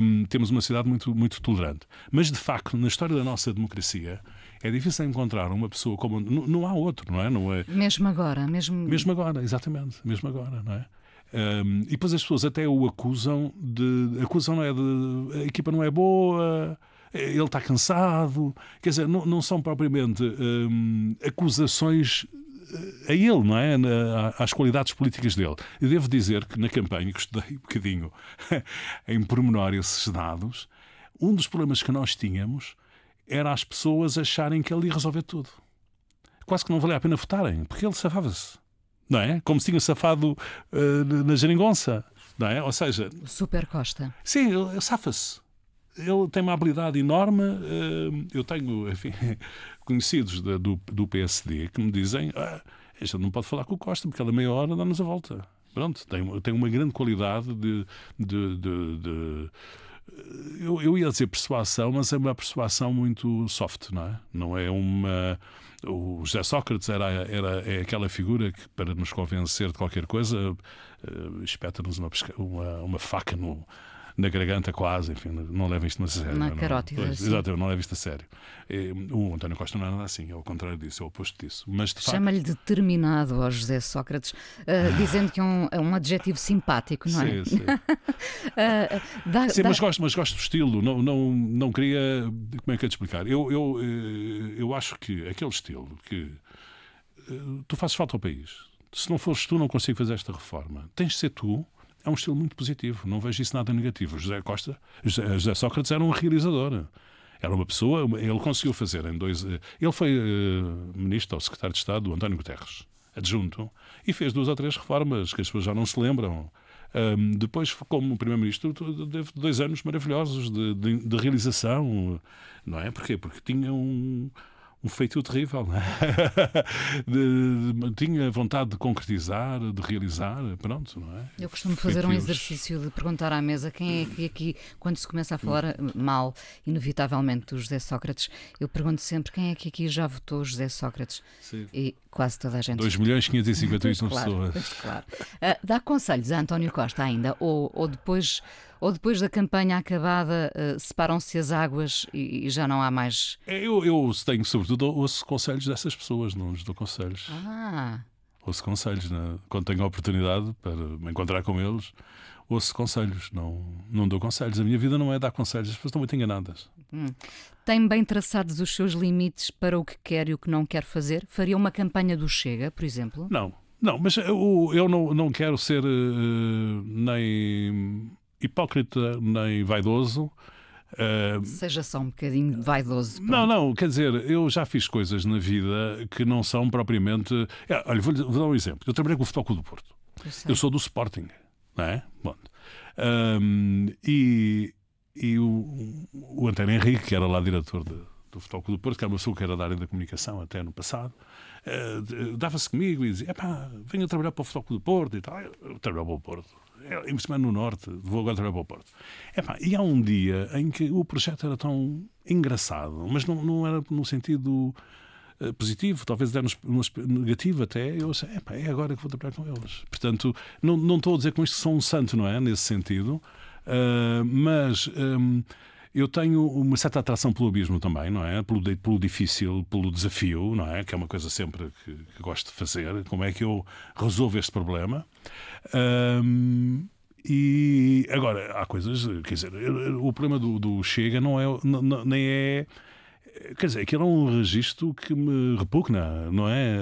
hum, temos uma sociedade muito, muito tolerante. Mas, de facto, na história da nossa democracia, é difícil encontrar uma pessoa como. Não, não há outro, não é? não é? Mesmo agora, mesmo. Mesmo agora, exatamente, mesmo agora, não é? Um, e depois as pessoas até o acusam de. Acusam, não é? De. A equipa não é boa ele está cansado. Quer dizer, não, não são propriamente hum, acusações eh, a ele, não é? Às qualidades políticas dele. Eu devo dizer que na campanha, que estudei um bocadinho em pormenor esses dados, um dos problemas que nós tínhamos era as pessoas acharem que ele ia resolver tudo. Quase que não valia a pena votarem, porque ele safava-se. Não é? Como se tinha safado uh, na geringonça. Não é? Ou seja. Super Costa. Sim, ele safa-se ele tem uma habilidade enorme. Eh, eu tenho, enfim, conhecidos do, do PSD que me dizem: ah, não pode falar com o Costa porque ela meia hora dá-nos a volta. Pronto, tem, tem uma grande qualidade de. de, de, de eu, eu, ia dizer persuasão, mas é uma persuasão muito soft, não é? Não é uma. O José Sócrates era, era é aquela figura que, para nos convencer de qualquer coisa, uh, espeta-nos uma, uma, uma faca no, na garganta quase, enfim, não leva isto a sério. Na carótida. Não, exatamente, não leva isto a sério. O António Costa não é nada assim, é o contrário disso, é o oposto disso. Mas, Chama-lhe determinado ao José Sócrates, uh, dizendo que é um, é um adjetivo simpático, não é? Sim, sim. uh, dá, sim dá... Mas, gosto, mas gosto do estilo, não, não, não queria. Como é que é de explicar? Eu, eu, eh, eu acho que aquele estilo que. Tu fazes falta ao país. Se não fores tu, não consigo fazer esta reforma. Tens de ser tu é um estilo muito positivo. Não vejo isso nada negativo. José Costa, José, Sócrates era um realizador. Era uma pessoa, ele conseguiu fazer em dois. Eh, ele foi uh, ministro ou secretário de Estado do António Guterres, adjunto, e fez duas ou três reformas que as pessoas já não se lembram. Um, depois, como primeiro-ministro, teve dois anos maravilhosos de, de, de, realização, não é? Porquê? Porque tinha um, um feitio terrível. Não é? de, de, tinha vontade de concretizar, de realizar, pronto, não é? Eu costumo fazer um exercício de perguntar à mesa quem é que aqui, quando se começa a falar mal, inevitavelmente, do José Sócrates, eu pergunto sempre quem é que aqui já votou José Sócrates. Sim. E quase toda a gente. 2 milhões 551 claro, pessoas. Claro. Uh, dá conselhos a António Costa ainda, ou, ou depois ou depois da campanha acabada uh, separam-se as águas e, e, já não há mais. Eu, eu tenho, sobretudo, ouço conselhos dessas pessoas, não lhes dou conselhos. Ah. Ouço conselhos, né? quando tenho a oportunidade para me encontrar com eles, ouço conselhos, não, não dou conselhos. A minha vida não é dar conselhos, as pessoas estão muito enganadas. Hum. Tem bem traçados os seus limites para o que quer e o que não quer fazer? Faria uma campanha do Chega, por exemplo? Não, não, mas eu, eu não, não quero ser uh, nem hipócrita nem vaidoso. Uh, Seja só um bocadinho vaidoso. Pronto. Não, não, quer dizer, eu já fiz coisas na vida que não são propriamente. É, olha, vou, vou, dar um exemplo. Eu trabalhei com o Futebol do Porto. Eu, eu, sou do Sporting, não é? Bom, um, e e o, o António Henrique, que era lá diretor de, do Futebol do Porto, que era uma pessoa que era da área da comunicação até no passado, uh, dava-se comigo e dizia: venha trabalhar para o Futebol do Porto e tal. Eu trabalhava para o Porto é, investimento no Norte, vou agora trabalhar para o Porto. Epá, e há um dia em que o projeto era tão engraçado, mas não, não era no sentido uh, positivo, talvez até negativo até, eu sei, epá, é agora que vou trabalhar com eles. Portanto, não, não estou a dizer com isto que sou um santo, não é? Nesse sentido, uh, mas... Um, eu tenho uma certa atração pelo abismo também, não é? Pelo, pelo difícil, pelo desafio, não é? Que é uma coisa sempre que, que gosto de fazer. Como é que eu resolvo este problema? Um, e agora, há coisas, quer dizer, o problema do, do Chega não é, não, nem é. Quer dizer, aquilo é um registro que me repugna, não é?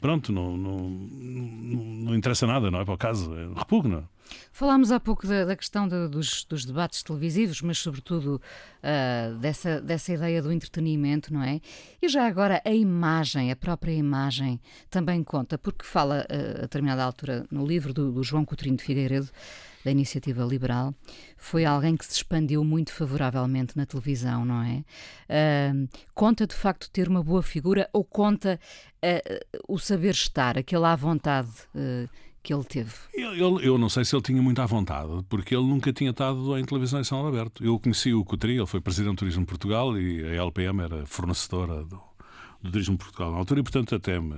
Pronto, não, não, não interessa nada, não é para o caso, é, repugna. Falámos há pouco da, da questão de, dos, dos, debates televisivos, mas sobretudo uh, dessa, dessa ideia do entretenimento, não é? E já agora a imagem, a própria imagem, também conta, porque fala uh, a determinada altura no livro do, do João Coutinho de Figueiredo, da Iniciativa Liberal, foi alguém que se expandiu muito favoravelmente na televisão, não é? Uh, conta de facto ter uma boa figura ou conta o saber estar, aquele à vontade que ele teve? Eu, eu, não sei se ele tinha muita vontade, porque ele nunca tinha estado em televisão São aberto. Eu conheci o Coutrinho, ele foi presidente do Turismo de Portugal e a LPM era fornecedora do, do Turismo de Portugal na altura e, portanto, até me,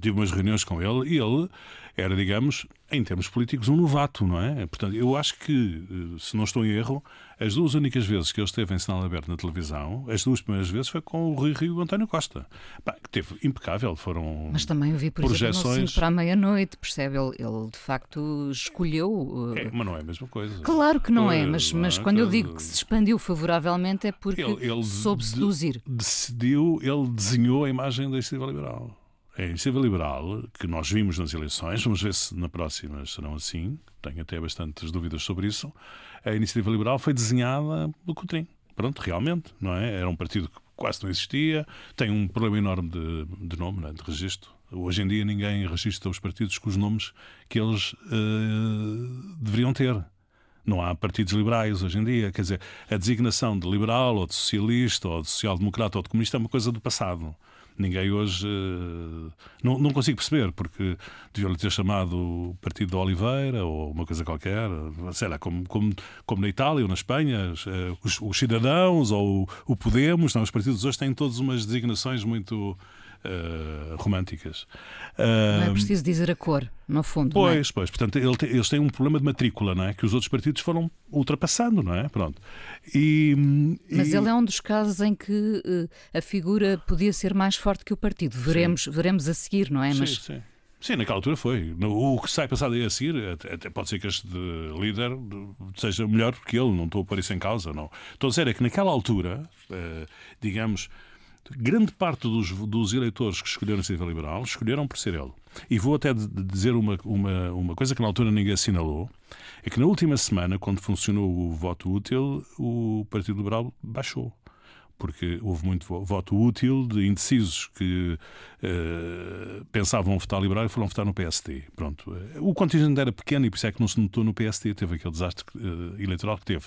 tive umas reuniões com ele e ele era, digamos, em termos políticos, um novato, não é? Portanto, eu acho que, eh, se não estou em erro, as duas únicas vezes que ele esteve em sinal aberto na televisão, as duas primeiras vezes foi com o Rui Rio e o António Costa. Bah, que teve impecável, foram Mas também eu vi, por projeções... exemplo, para a meia-noite, percebe? Ele, ele, de facto escolheu... Uh... É, mas não é a mesma coisa. Claro que não é, mas, mas quando eu digo que se expandiu favoravelmente é porque ele, ele soube seduzir. Decidiu, ele desenhou a imagem da iniciativa liberal. A iniciativa liberal, que nós vimos nas eleições, vamos ver se na próxima serão assim, tenho até bastantes dúvidas sobre isso. A iniciativa liberal foi desenhada pelo Coutrinho. Pronto, realmente, não é? Era um partido que quase não existia, tem um problema enorme de, de nome, é? de registro. Hoje em dia ninguém registra os partidos com os nomes que eles uh, deveriam ter. Não há partidos liberais hoje em dia. Quer dizer, a designação de liberal ou de socialista ou de social-democrata ou de comunista é uma coisa do passado. Ninguém hoje. Uh, não, não consigo perceber, porque deviam-lhe ter chamado Partido da Oliveira ou uma coisa qualquer, sei lá, como, como, como na Itália ou na Espanha, uh, os, os, cidadãos ou o Podemos, não, os partidos hoje têm todas umas designações muito uh, românticas. Não é preciso dizer a cor, no fundo. É? Pois, é? pois. Portanto, eles têm um problema de matrícula, não é? Que os outros partidos foram ultrapassando, não é? Pronto. E, Mas e... ele é um dos casos em que uh, a figura podia ser mais forte que o partido. Veremos, veremos a seguir, não é? Sim, Mas... sim. Sim, naquela altura foi. O que sai passado aí a seguir, até pode ser que este líder seja melhor que ele, não estou a pôr isso em causa. Não. Estou a dizer é que naquela altura, eh, digamos, grande parte dos, dos eleitores que escolheram a iniciativa liberal escolheram por ser ele. E vou até dizer uma, uma, uma coisa que na altura ninguém assinalou: é que na última semana, quando funcionou o voto útil, o Partido Liberal baixou. Porque houve muito voto útil de indecisos que uh, pensavam votar liberal e foram votar no PST. Pronto. O contingente era pequeno e por isso é que não se notou no PST, teve aquele desastre uh, eleitoral que teve.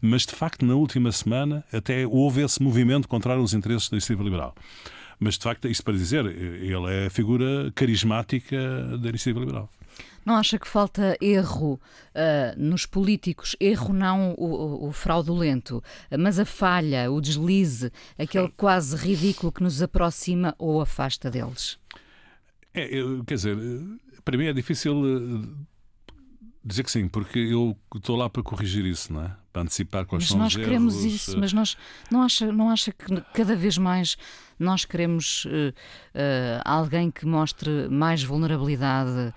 Mas, de facto, na última semana até houve esse movimento contrário aos interesses da iniciativa liberal. Mas, de facto, isso para dizer, ele é a figura carismática da iniciativa liberal. Não acha que falta erro uh, nos políticos? Erro não o, o, fraudulento, mas a falha, o deslize, aquele quase ridículo que nos aproxima ou afasta deles? É, eu, quer dizer, para mim é difícil eh, dizer que sim, porque eu estou lá para corrigir isso, não é? Para antecipar quais mas são nós os queremos erros. isso, mas nós não acha, não acha que cada vez mais nós queremos uh, uh, alguém que mostre mais vulnerabilidade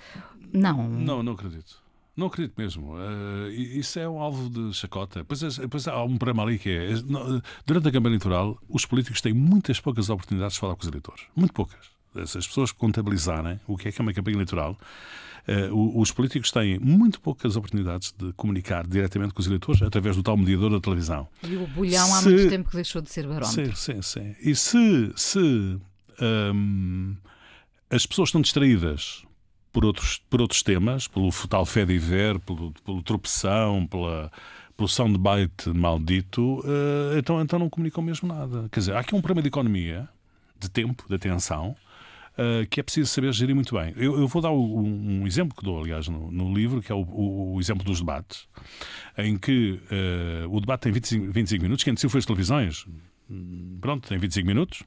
não. Não, não acredito. Não acredito mesmo. Uh, isso é um alvo de chacota. Pois, pois há um problema ali que é. Durante a campanha eleitoral, os políticos têm muitas poucas oportunidades de falar com os eleitores. Muito poucas. Se as pessoas contabilizarem o que é que é uma campanha eleitoral, uh, os políticos têm muito poucas oportunidades de comunicar diretamente com os eleitores através do tal mediador da televisão. E o bolhão se, há muito tempo que deixou de ser barómetro. Sim, sim, sim. E se, se um, as pessoas estão distraídas por outros, por outros temas, pelo tal fé de ver, pelo, pelo tropeção, pela, pelo soundbite maldito, uh, então, então não comunicam mesmo nada. Quer dizer, há aqui um problema de economia, de tempo, de atenção, uh, que é preciso saber gerir muito bem. Eu, eu vou dar um, um, exemplo que dou, aliás, no, no livro, que é o, o, o, exemplo dos debates, em que uh, o debate tem 25, 25 minutos, quem decidiu foi as televisões. Hum, pronto, tem 25 minutos.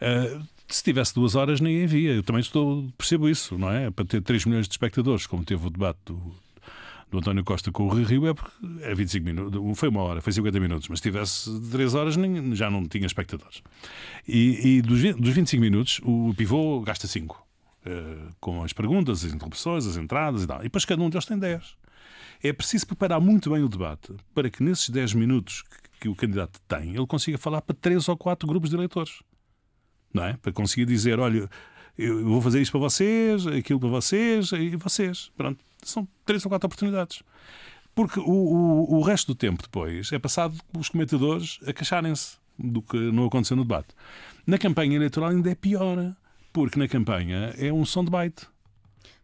Uh, se tivesse duas horas, ninguém via. Eu também estou, percebo isso, não é? Para ter 3 milhões de espectadores, como teve o debate do, do António Costa com o Rio é porque é 25 minutos, foi uma hora, foi 50 minutos, mas se tivesse 3 horas, nem, já não tinha espectadores. E, e dos, dos 25 minutos, o pivô gasta 5. Uh, eh, com as perguntas, as interrupções, as entradas e tal. E depois cada um deles tem 10. É preciso preparar muito bem o debate para que nesses 10 minutos que, que o candidato tem, ele consiga falar para 3 ou 4 grupos de eleitores não é? Para conseguir dizer, olha, eu vou fazer isto para vocês, aquilo para vocês e vocês. Pronto, são três ou quatro oportunidades. Porque o, o, o resto do tempo depois é passado os comentadores a queixarem-se do que não aconteceu no debate. Na campanha eleitoral ainda é pior, porque na campanha é um som de baita.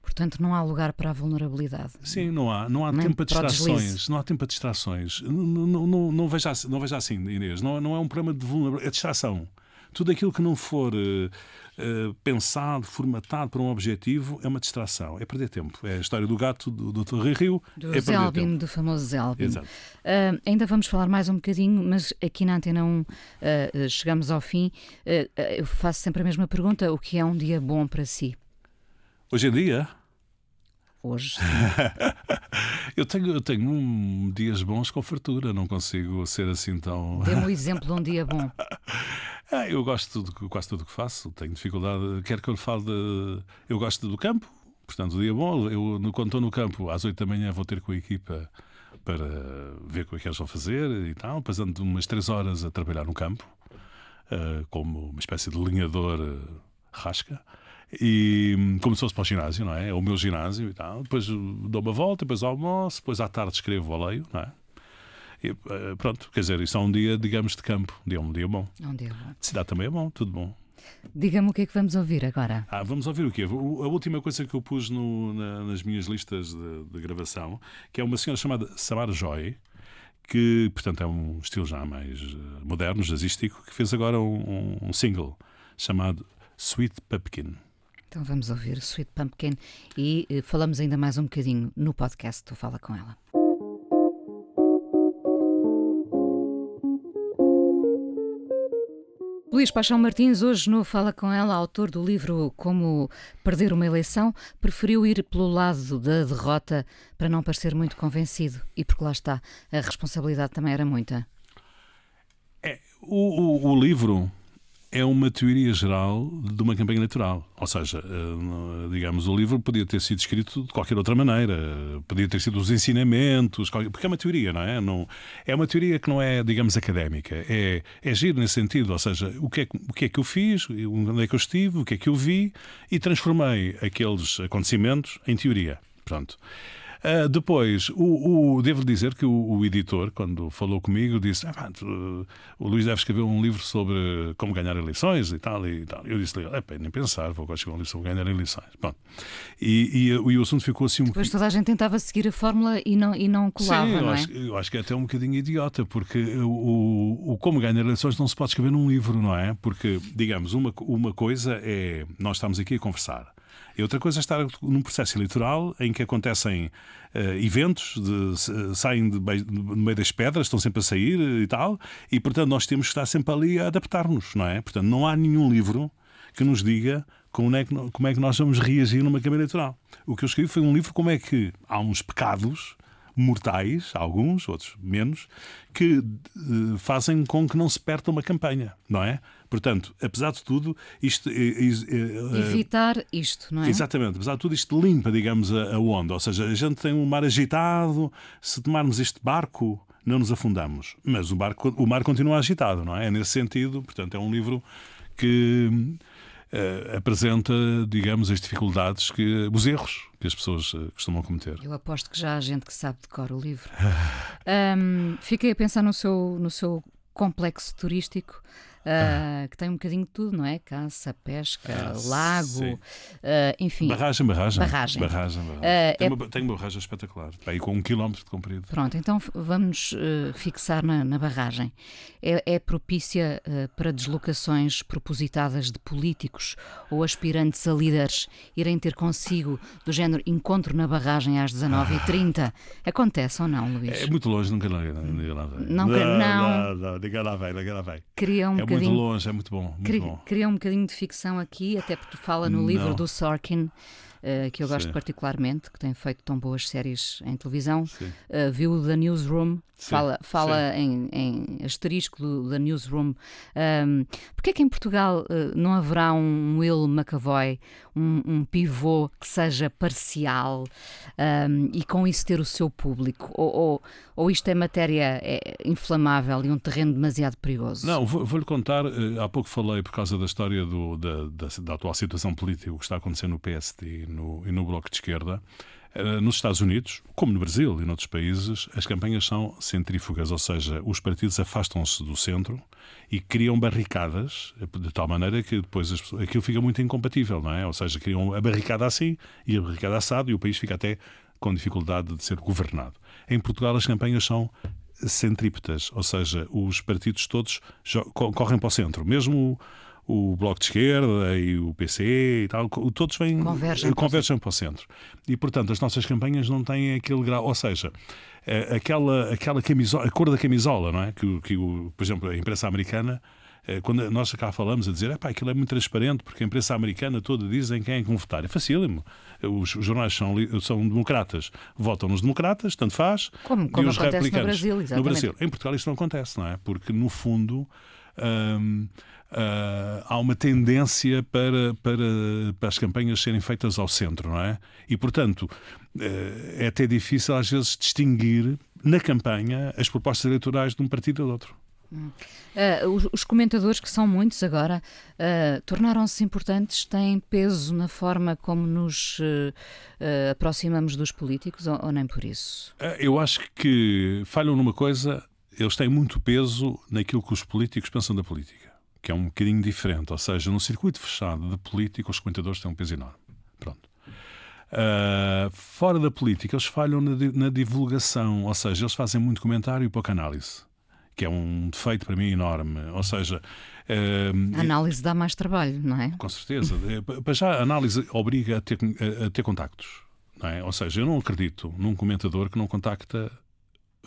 Portanto, não há lugar para a vulnerabilidade. Sim, não há. Não há Nem tempo para distrações. Não há tempo para distrações. Não, não, não, não, veja, não veja assim, Inês. Não, não é um problema de vulnerabilidade. É distração. Tudo aquilo que não for uh, uh, pensado, formatado para um objetivo é uma distração, é perder tempo. É a história do gato do Dr. Rui Rio. Do é Zé Albino, do famoso Zé Albino. Exato. Uh, ainda vamos falar mais um bocadinho, mas aqui na Antena 1 chegamos ao fim. eu faço sempre a mesma pergunta: o que é um dia bom para si? Hoje em dia? hoje? eu, tenho, eu tenho um, dias bons com fartura, não consigo ser assim tão. Dê-me um exemplo de um dia bom. Ah, eu gosto de quase tudo o que faço, tenho dificuldade. Quer que eu lhe fale de. Eu gosto do campo, portanto, o dia bom. Eu, quando estou no campo, às 8 da manhã, vou ter com a equipa para ver o que é que eles vão fazer e tal. Passando umas 3 horas a trabalhar no campo, uh, como uma espécie de linhador uh, rasca. E como se fosse para o ginásio, não é? É o meu ginásio e tal. Depois dou uma volta, depois almoço, depois à tarde escrevo ou leio, não é? E, eh, pronto, quer dizer, isso é um dia, digamos, de campo. Um dia, um dia bom. É um dia bom. De cidade também é bom, tudo bom. Diga-me o que é que vamos ouvir agora. Ah, vamos ouvir o quê? A última coisa que eu pus no, na, nas minhas listas de, de, gravação, que é uma senhora chamada Samara Joy, que, portanto, é um estilo já mais eh, moderno, jazzístico, que fez agora um, um single chamado Sweet Pumpkin. Então vamos ouvir Sweet Pumpkin e eh, falamos ainda mais um bocadinho no podcast Tu Fala Com Ela. Luís Paixão Martins, hoje no Fala Com Ela, autor do livro Como Perder uma Eleição, preferiu ir pelo lado da derrota para não parecer muito convencido. E porque lá está, a responsabilidade também era muita. É, o, o, o livro é uma teoria geral de uma campanha eleitoral. Ou seja, eh, digamos, o livro podia ter sido escrito de qualquer outra maneira, podia ter sido os ensinamentos, porque é uma teoria, não é? Não, é uma teoria que não é, digamos, académica. É, é giro nesse sentido, ou seja, o que, é, o que é que eu fiz, onde é que eu estive, o que é que eu vi e transformei aqueles acontecimentos em teoria. Pronto. Uh, depois, o, o, devo dizer que o, o, editor, quando falou comigo, disse: ah, tu, o Luís deve escrever um livro sobre como ganhar eleições e tal. E tal. Eu disse-lhe: é nem pensar, vou escrever um livro sobre ganhar eleições. Bom, e, e, e, o assunto ficou assim um Depois toda a gente tentava seguir a fórmula e não, e não colava, Sim, eu, não é? acho, eu acho que é até um bocadinho idiota, porque o, o como ganhar eleições não se pode escrever num livro, não é? Porque, digamos, uma, uma coisa é nós estamos aqui a conversar. E outra coisa é estar num processo eleitoral em que acontecem uh, eventos, de, saem de, no meio das pedras, estão sempre a sair e tal, e portanto nós temos que estar sempre ali a adaptar-nos, não é? Portanto, não há nenhum livro que nos diga como é que, como é que nós vamos reagir numa Câmara Eleitoral. O que eu escrevi foi um livro como é que há uns pecados mortais, alguns, outros menos, que uh, fazem com que não se perca uma campanha, não é? Portanto, apesar de tudo, isto. Uh, Evitar isto, não é? Exatamente, apesar de tudo, isto limpa, digamos, a, a onda. Ou seja, a gente tem um mar agitado, se tomarmos este barco, não nos afundamos. Mas o, barco, o mar continua agitado, não é? É nesse sentido, portanto, é um livro que uh, apresenta, digamos, as dificuldades, que, os erros que as pessoas uh, costumam cometer. Eu aposto que já há gente que sabe decorar o livro. um, fiquei a pensar no seu, no seu complexo turístico uh, que tem um bocadinho de tudo, não é? Caça, pesca, ah, lago, uh, enfim. Barragem, barragem. Barragem. barragem, barragem. Uh, tem, é... uma, tem uma barragem espetacular, aí com um quilómetro de comprido. Pronto, então vamos fixar na, na, barragem. É, é propícia para deslocações propositadas de políticos ou aspirantes a líderes irem ter consigo do género encontro na barragem às 19h30. Acontece ou não, Luís? É muito longe, nunca lá, nunca lá vem. Não, não, não. não, lá vem, nunca lá vem. Cria um é muito longe, é muito bom. Muito bom. Cria um bocadinho de ficção aqui, até porque fala no Não. livro do Sorkin. Uh, que eu gosto Sim. particularmente, que tem feito tão boas séries em televisão, uh, viu The Newsroom, Sim, fala, fala em, em, asterisco do, da Newsroom. Um, Porquê é que em Portugal uh, não haverá um Will McAvoy, um, um pivô que seja parcial um, e com isso ter o seu público? Ou, ou, ou isto é matéria é, inflamável e um terreno demasiado perigoso? Não, vou-lhe vou contar. Uh, há pouco falei por causa da história do, da, da, da, atual situação política, o que está acontecendo no PSD e no, e no Bloco de Esquerda. Eh, nos Estados Unidos, como no Brasil e noutros países, as campanhas são centrífugas, ou seja, os partidos afastam-se do centro e criam barricadas de tal maneira que depois aquilo fica muito incompatível, não é? Ou seja, criam a barricada assim e a barricada assado e o país fica até com dificuldade de ser governado. Em Portugal as campanhas são centrípetas, ou seja, os partidos todos correm para o centro, mesmo o Bloco de Esquerda e o PC e tal, todos vêm, convergem, convergem para o centro. E, portanto, as nossas campanhas não têm aquele grau, ou seja, é, aquela, aquela camisola, a cor da camisola, não é? Que, que por exemplo, a imprensa americana quando nós cá falamos a dizer, aquilo é muito transparente, porque a imprensa americana toda dizem quem é que vão votar. É facílimo. Os, os jornais são, são democratas, votam nos democratas, tanto faz. Como, como e os acontece no Brasil, exatamente. No Brasil. Em Portugal isso não acontece, não é? Porque, no fundo. Hum, Uh, há uma tendência para, para, para as campanhas serem feitas ao centro, não é? E, portanto, uh, é até difícil às vezes distinguir na campanha as propostas eleitorais de um partido ou do outro. Uh, os, comentadores, que são muitos agora, tornaram-se importantes, têm peso na forma como nos aproximamos dos políticos ou, ou nem por isso? eu acho que falham numa coisa, eles têm muito peso naquilo que os políticos pensam da política que é um bocadinho diferente. Ou seja, no circuito fechado da política, os comentadores têm um peso enorme. Pronto. Uh, fora da política, eles falham na, na, divulgação, ou seja, eles fazem muito comentário e pouca análise, que é um defeito para mim enorme. Ou seja, uh, a análise dá mais trabalho, não é? Com certeza. É, para já, a análise obriga a ter, a ter contactos. Não é? Ou seja, eu não acredito num comentador que não contacta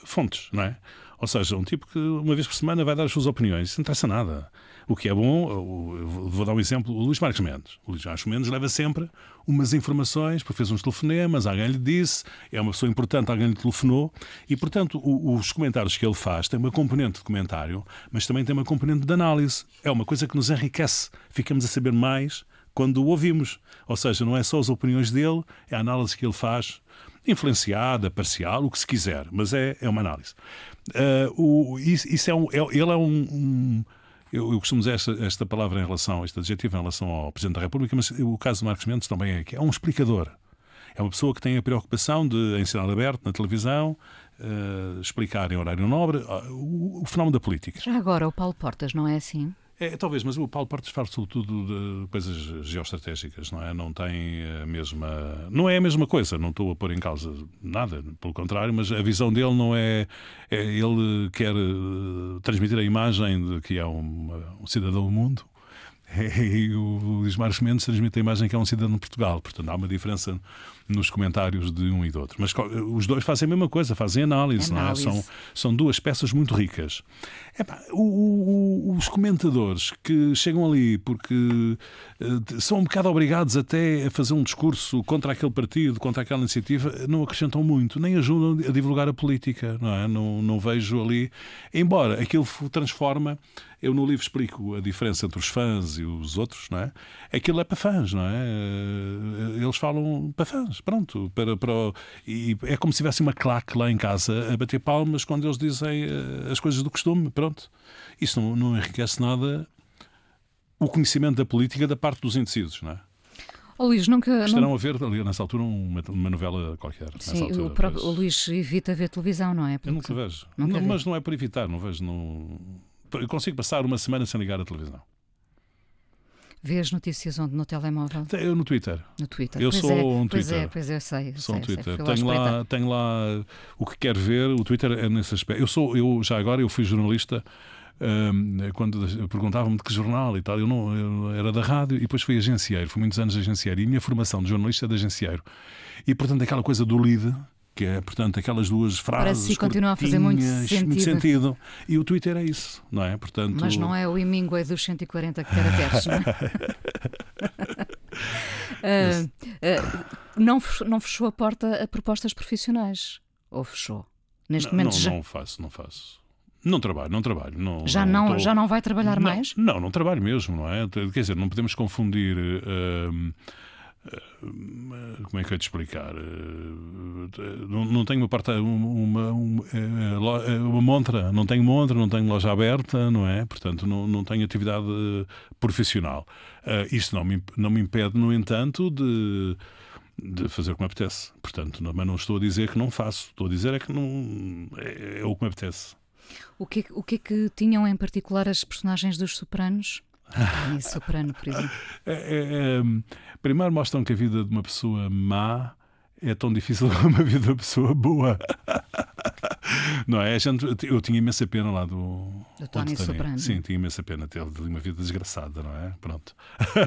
fontes, não é? Ou seja, um tipo que uma vez por semana vai dar as suas opiniões. Isso não interessa nada. O que é bom, vou dar um exemplo, o Luís Marques Mendes. O Luís Marques Mendes leva sempre umas informações, porque fez uns telefonemas, alguém lhe disse, é uma pessoa importante, alguém lhe telefonou, e portanto os comentários que ele faz têm uma componente de comentário, mas também tem uma componente de análise. É uma coisa que nos enriquece, ficamos a saber mais quando o ouvimos. Ou seja, não é só as opiniões dele, é a análise que ele faz, influenciada, parcial, o que se quiser, mas é, é uma análise. Uh, o, isso, isso, é um, é, ele é um, um eu, eu, costumo dizer esta, esta, palavra em relação, este adjetivo em relação ao Presidente da República, mas o caso de Marcos Mendes também é que é um explicador. É uma pessoa que tem a preocupação de, em sinal aberto, na televisão, uh, explicar em horário nobre uh, o, o, fenómeno da política. Já agora, o Paulo Portas não é assim? É, talvez, mas o Paulo Portas faz sobretudo de coisas geoestratégicas, não é? Não tem a mesma. Não é a mesma coisa, não estou a pôr em causa nada, pelo contrário, mas a visão dele não é. é ele quer uh, transmitir a imagem de que é um, um cidadão do mundo e o Luís Marcos Mendes transmite a imagem que é um cidadão de Portugal. Portanto, há uma diferença nos comentários de um e do outro. Mas os dois fazem a mesma coisa, fazem análise, análise. não é? São, são duas peças muito ricas. Epá, o, o, os comentadores que chegam ali porque uh, são um bocado obrigados até a fazer um discurso contra aquele partido, contra aquela iniciativa, não acrescentam muito, nem ajudam a divulgar a política, não é? Não, não vejo ali. Embora aquilo transforma eu no livro explico a diferença entre os fãs e os outros, não é? Aquilo é para fãs, não é? Eh, eles falam para fãs, pronto. Para, para, e é como se tivesse uma claque lá em casa a bater palmas quando eles dizem eh, as coisas do costume, pronto. Isso não, não enriquece nada o conhecimento da política da parte dos indecisos, não é? O Luís nunca. Estarão não... a ver ali nessa altura uma, uma novela qualquer. Sim, altura, o, próprio, o Luís evita ver televisão, não é? Porque... Eu nunca vejo. Nunca não, mas não é por evitar, não vejo. Não eu consigo passar uma semana sem ligar a televisão. Vê as notícias onde? No telemóvel? Eu no Twitter. No Twitter. Eu pois sou é, um pois Twitter. É, pois é, eu sei. Sou sei, um Twitter. Sei, tenho, lá, tenho lá o que quero ver. O Twitter é nesse aspecto. Eu sou, eu já agora, eu fui jornalista. Um, quando perguntavam-me de que jornal e tal, eu não eu era da rádio e depois fui agencieiro, fui muitos anos agencieiro e a minha formação de jornalista é de agencieiro. E portanto, aquela coisa do lead, que é, portanto, aquelas duas frases. Para si continua a fazer muito sentido. muito sentido. E o Twitter é isso, não é? Portanto... Mas não é o Hemingway dos 140 caracteres, não é? uh, uh, não, não fechou a porta a propostas profissionais? Ou fechou? Neste não, momento não, já... não faço, não faço. Não trabalho, não trabalho. Não, já, não, não tô... já não vai trabalhar não, mais? Não, não trabalho mesmo, não é? Quer dizer, não podemos confundir. Uh, como é que eu te explicar? Não, não tenho uma, parte, uma, uma, eh, uma montra, não tenho montra, não tenho loja aberta, não é? Portanto, não, não tenho atividade profissional. Isto não me, não me impede, no entanto, de, de fazer o que me apetece. Portanto, mas não estou a dizer que não faço, estou a dizer é que não é, é o que me apetece. O que, o que é que tinham em particular as personagens dos Sopranos? Em Soprano, por exemplo. É, é, é, primeiro mostram que a vida de uma pessoa má é tão difícil uma vida de pessoa boa. Não é? Gente, eu tinha imensa pena lá do. Do Tony Soprano. Sim, tinha imensa pena. Teve uma vida desgraçada, não é? Pronto.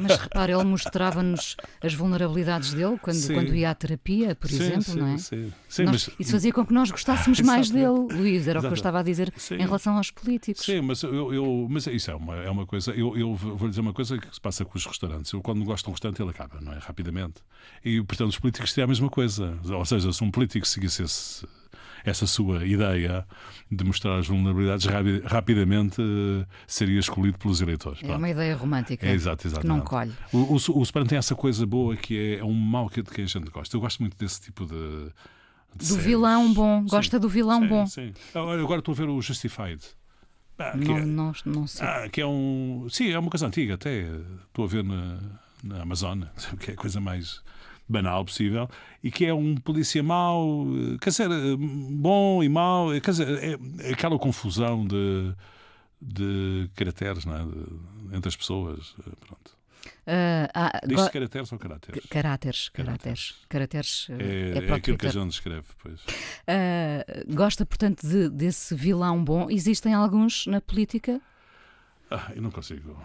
Mas repare, ele mostrava-nos as vulnerabilidades dele quando, quando ia à terapia, por sim, exemplo, sim, não é? Sim, sim. Nós, mas... Isso fazia com que nós gostássemos mais dele, Luís. Era o que eu estava a dizer em relação aos políticos. Sim, mas, eu, eu, mas isso é uma, é uma coisa. Eu, eu vou dizer uma coisa que se passa com os restaurantes. Eu, quando gosto de um restaurante, ele acaba, não é? Rapidamente. E, portanto, os políticos têm a mesma coisa. Ou seja, se um político seguisse esse essa sua ideia de mostrar as vulnerabilidades rapidamente uh, seria escolhido pelos eleitores. É uma ideia romântica. É, exato, exato. Que não colhe. O, o, o Soprano tem essa coisa boa que é, é um mal que, de quem a gente gosta. Eu gosto muito desse tipo de. de do séries. vilão bom. Sim, Gosta do vilão sim, bom. Sim. Agora estou a ver o Justified. Ah, não, é, não, não sei. Ah, que é um. Sim, é uma coisa antiga até. Estou a ver na, na Amazon, que é a coisa mais banal possível, e que é um polícia mau, quer dizer, bom e mau, quer dizer, é aquela confusão de, de caracteres não é? de, entre as pessoas. Pronto. Uh, ah, Diz-se caracteres ou caracteres? Caráteres. Caráteres. Caráteres. É, é, é aquilo que a gente escreve, pois. Uh, gosta, portanto, de, desse vilão bom. Existem alguns na política? Ah, eu não consigo.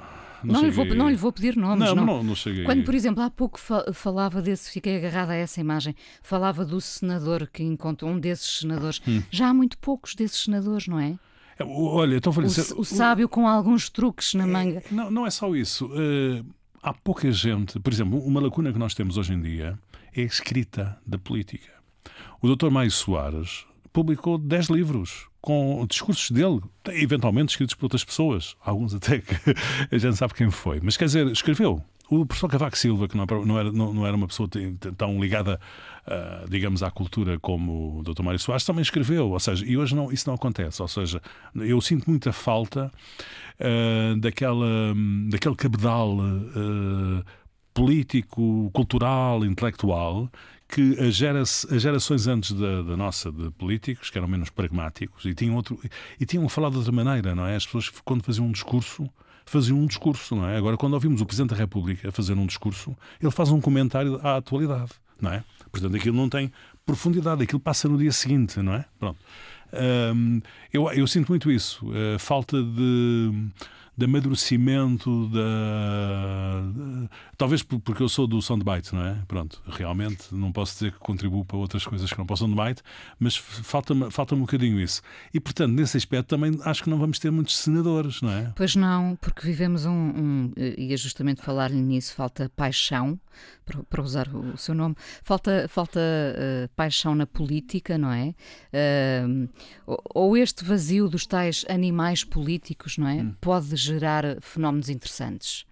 Não, não, lhe vou, não, lhe vou, pedir nomes. Não, não, não, cheguei. Quando, por exemplo, há pouco falava desse, fiquei agarrada a essa imagem, falava do senador que encontrou, um desses senadores. Hum. Já há muito poucos desses senadores, não é? Olha, então vou dizer, o, o sábio com alguns truques na manga. Não, não é só isso. Uh, há pouca gente. Por exemplo, uma lacuna que nós temos hoje em dia é a escrita da política. O Dr. Mário Soares publicou 10 livros com discursos dele, eventualmente escritos por outras pessoas, alguns até que a gente sabe quem foi, mas quer dizer, escreveu. O professor Cavaco Silva, que não era, não era uma pessoa tão ligada, uh, digamos, à cultura como o Dr. Mário Soares, também escreveu. Ou seja, e hoje não, isso não acontece. Ou seja, eu sinto muita falta uh, daquela, daquele cabedal uh, político, cultural, intelectual que as, gera gerações antes da, da, nossa, de políticos, que eram menos pragmáticos e tinham, outro, e tinham falado de outra maneira, não é? As pessoas, quando faziam um discurso, faziam um discurso, não é? Agora, quando ouvimos o Presidente da República fazer um discurso, ele faz um comentário à atualidade, não é? Portanto, aquilo não tem profundidade, aquilo passa no dia seguinte, não é? Pronto. Um, eu, eu, sinto muito isso, a falta de de amadurecimento, da, de, talvez porque eu sou do soundbite, não é? Pronto, realmente não posso dizer que contribuo para outras coisas que não possam soundbite, mas falta-me falta um bocadinho isso. E portanto, nesse aspecto também acho que não vamos ter muitos senadores, não é? Pois não, porque vivemos um, um e é justamente falar-lhe nisso, falta paixão, para, para, usar o seu nome, falta, falta uh, paixão na política, não é? Uh, ou este vazio dos tais animais políticos, não é? Hum. Pode gerar fenómenos interessantes.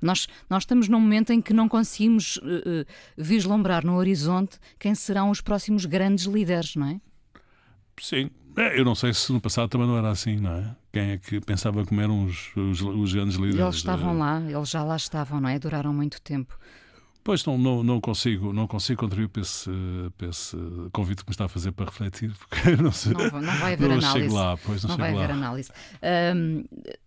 Nós, nós estamos num momento em que não conseguimos uh, vislumbrar no horizonte quem serão os próximos grandes líderes, não é? Sim. É, eu não sei se no passado também não era assim, não é? Quem é que pensava como eram os, os, grandes líderes? Eles estavam lá, eles já lá estavam, não é? Duraram muito tempo. Pois não, não, não, consigo, não consigo contribuir para esse, para esse convite que me está a fazer para refletir, porque não sei. Não, não vai haver não análise. Lá, pois não, não vai lá. haver análise.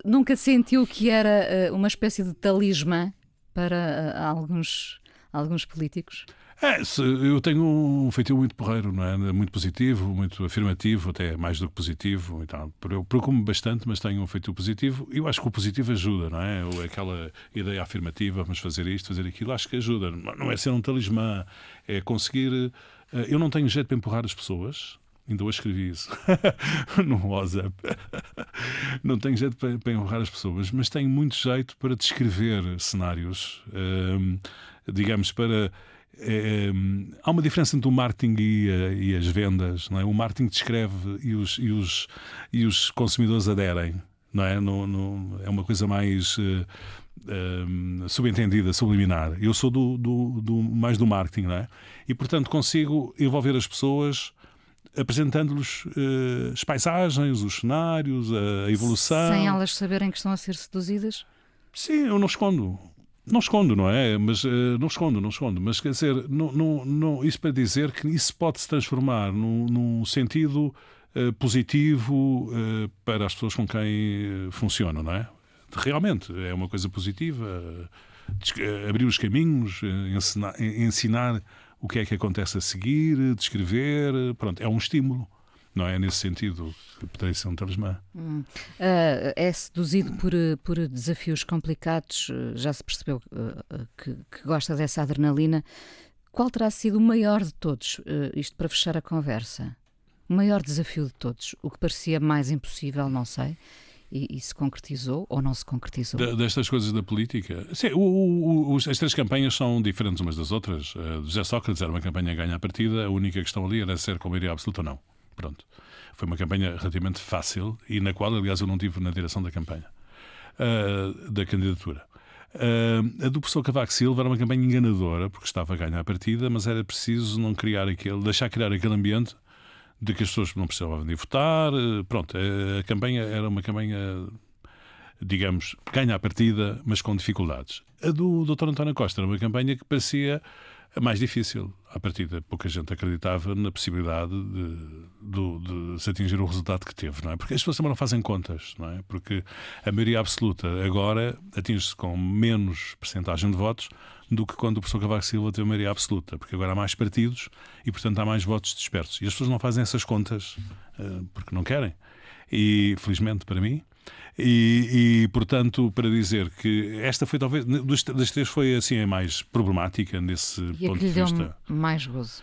Nunca sentiu que era uh, uma espécie de talismã para uh, alguns, alguns políticos? É, eu tenho um feitio muito porreiro, não é? Muito positivo, muito afirmativo, até mais do que positivo. Então, eu preocupo-me bastante, mas tenho um feitio positivo. E eu acho que o positivo ajuda, não é? Aquela ideia afirmativa, vamos fazer isto, fazer aquilo, acho que ajuda. Não é ser um talismã, é conseguir. Eh, eu não tenho jeito para empurrar as pessoas, Ainda hoje escrevi isso no WhatsApp. Não tenho jeito para, para empurrar as pessoas, mas tenho muito jeito para descrever cenários, ehm, digamos, para é, há uma diferença entre o marketing e, eh, e as vendas. Não é? O marketing descreve e os, e os, e os consumidores aderem. Não é? No, no, é uma coisa mais uh, uh, subentendida, subliminar. Eu sou do, do, do, mais do marketing, não é? E portanto consigo envolver as pessoas apresentando-lhes uh, as paisagens, os cenários, a evolução. Sem elas saberem que estão a ser seduzidas? Sim, eu não escondo. Não escondo, não é? Mas uh, não escondo, não escondo. Mas quer dizer, não, não, não, isso para dizer que isso pode se transformar num, num sentido uh, positivo uh, para as pessoas com quem funcionam, não é? Realmente é uma coisa positiva. abrir os caminhos, ensinar, ensinar o que é que acontece a seguir, descrever, pronto, é um estímulo não é nesse sentido que poderia ser um talismã. Hum. Uh, é seduzido por, por desafios complicados, ah, já se percebeu uh, que, que, gosta dessa adrenalina. Qual terá sido o maior de todos, uh, isto para fechar a conversa? O maior desafio de todos, o que parecia mais impossível, não sei, e, e, se concretizou ou não se concretizou? destas coisas da política? Sim, o, o, as três campanhas são diferentes umas das outras. Uh, José Sócrates era uma campanha a ganhar a partida, a única questão ali era ser com maioria absoluta ou não. Pronto. Foi uma campanha relativamente fácil e na qual, aliás, eu não tive na direção da campanha, uh, da candidatura. Uh, a do professor Cavaco Silva era uma campanha enganadora, porque estava a ganhar a partida, mas era preciso não criar aquele, deixar criar aquele ambiente de que as pessoas não precisavam de votar. Uh, pronto, a, campanha era uma campanha, digamos, ganha a partida, mas com dificuldades. A do Dr. António Costa era uma campanha que parecia mais difícil. À partida, pouca gente acreditava na possibilidade de, de, de, se atingir o resultado que teve, não é? Porque as pessoas também não fazem contas, não é? Porque a maioria absoluta agora atinge-se com menos percentagem de votos do que quando o professor Cavaco Silva teve a maioria absoluta, porque agora há mais partidos e, portanto, há mais votos dispersos. E as pessoas não fazem essas contas uh, porque não querem. E, felizmente para mim, e, e, portanto, para dizer que esta foi talvez, das três, foi assim a mais problemática nesse e ponto de vista. mais gozo?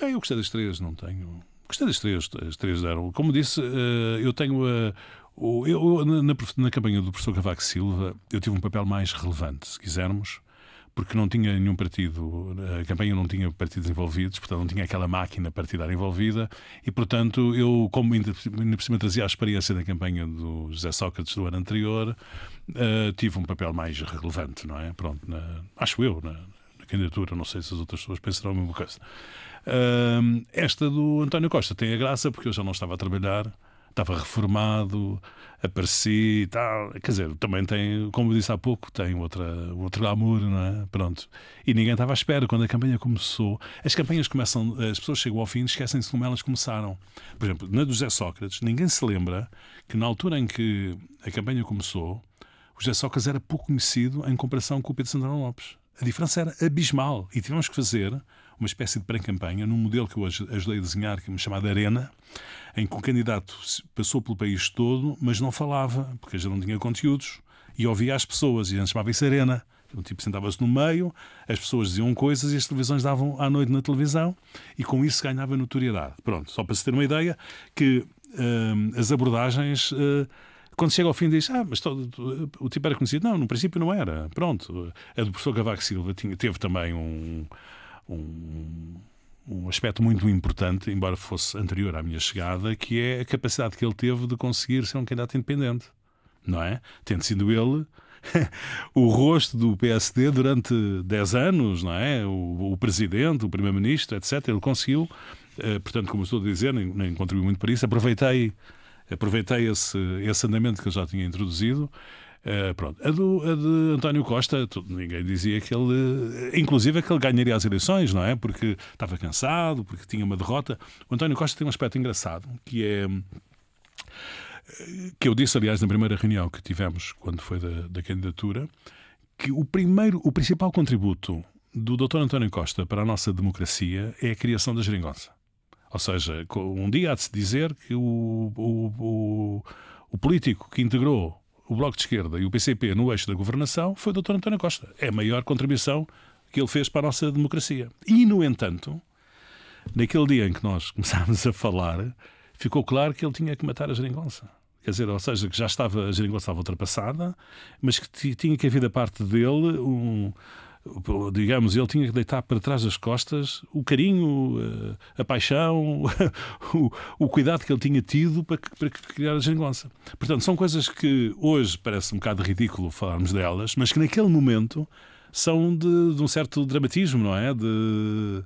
É, eu gostei das três, não tenho. Gostei das três, as três deram. Como disse, eh, eu tenho a. Eu, na, na campanha do professor Cavaco Silva, eu tive um papel mais relevante, se quisermos, porque não tinha nenhum partido, a campanha não tinha partidos envolvidos, portanto não tinha aquela máquina partidária envolvida, e portanto eu, como ainda, por cima trazia a experiência da campanha do José Sócrates do ano anterior, uh, tive um papel mais relevante, não é? Pronto, na, acho eu, na, na, candidatura, não sei se as outras pessoas pensarão a mesma coisa. Uh, esta do António Costa tem a graça porque eu já não estava a trabalhar estava reformado, apareci e tal. Quer dizer, também tem, como eu disse há pouco, tem outra, outro glamour, não é? Pronto. E ninguém estava à espera. Quando a campanha começou, as campanhas começam, as pessoas chegam ao fim e esquecem-se como elas começaram. Por exemplo, na do José Sócrates, ninguém se lembra que na altura em que a campanha começou, o José Sócrates era pouco conhecido em comparação com o Pedro Santana Lopes. A diferença era abismal e tivemos que fazer uma espécie de pré-campanha num modelo que eu ajudei a desenhar, que é chamado Arena, em que o candidato passou pelo país todo, mas não falava, porque já não tinha conteúdos, e ouvia as pessoas, e antes chamava isso Arena. O tipo sentava-se no meio, as pessoas diziam coisas e as televisões davam à noite na televisão, e com isso ganhava notoriedade. Pronto, só para se ter uma ideia, que hum, as abordagens. Uh, quando chega ao fim diz, ah, mas todo, o tipo era conhecido. Não, no princípio não era. Pronto. A do professor Cavaco Silva tinha, teve também um, um, um aspecto muito importante, embora fosse anterior à minha chegada, que é a capacidade que ele teve de conseguir ser um candidato independente, não é? Tendo sido ele o rosto do PSD durante 10 anos, não é? O, o presidente, o primeiro-ministro, etc. Ele conseguiu, eh, portanto, como estou a dizer, nem, nem muito para isso, aproveitei, aproveitei esse, esse andamento que eu já tinha introduzido Uh, pronto. A, do, a de António Costa, ninguém dizia que ele, inclusive, que ele ganharia as eleições, não é? Porque estava cansado, porque tinha uma derrota. O António Costa tem um aspecto engraçado, que é que eu disse, aliás, na primeira reunião que tivemos quando foi da, da candidatura, que o primeiro, o principal contributo do Dr. António Costa para a nossa democracia é a criação da geringonça. Ou seja, um dia há de se dizer que o, o, o, o político que integrou o Bloco de Esquerda e o PCP no eixo da governação foi o Dr. António Costa. É a maior contribuição que ele fez para a nossa democracia. E, no entanto, naquele dia em que nós começámos a falar, ficou claro que ele tinha que matar a geringonça. Quer dizer, ou seja, que já estava, a geringonça estava ultrapassada, mas que tinha que haver da parte dele um, digamos, ele tinha que deitar para trás das costas o carinho, eh, a paixão, o, o cuidado que ele tinha tido para, para criar a geringonça. Portanto, são coisas que hoje parece um bocado ridículo falarmos delas, mas que naquele momento são de, de um certo dramatismo, não é? De,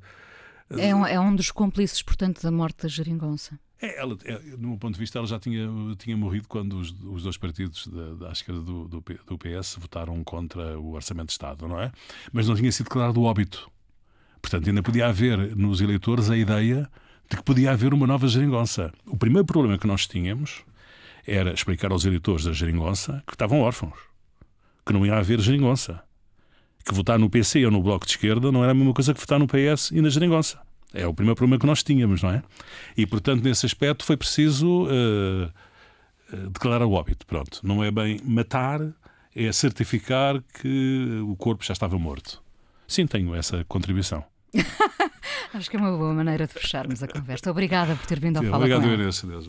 é um, é um dos cúmplices, portanto, da morte da geringonça. É, ela, é, do meu ponto de vista, ela já tinha, tinha morrido quando os, os dois partidos da, da esquerda do, do, do, PS votaram contra o Orçamento de Estado, não é? Mas não tinha sido declarado o óbito. Portanto, ainda podia haver nos eleitores a ideia de que podia haver uma nova geringonça. O primeiro problema que nós tínhamos era explicar aos eleitores da geringonça que estavam órfãos, que não ia haver geringonça. Que votar no PC ou no Bloco de Esquerda não era a mesma coisa que votar no PS e na geringonça. É o primeiro problema que nós tínhamos, não é? E, portanto, nesse aspecto foi preciso uh, declarar o óbito. Pronto, não é bem matar, é certificar que o corpo já estava morto. Sim, tenho essa contribuição. Acho que é uma boa maneira de fecharmos a conversa. Obrigada por ter vindo ao Sim, Fala Obrigado, Inês. Deus,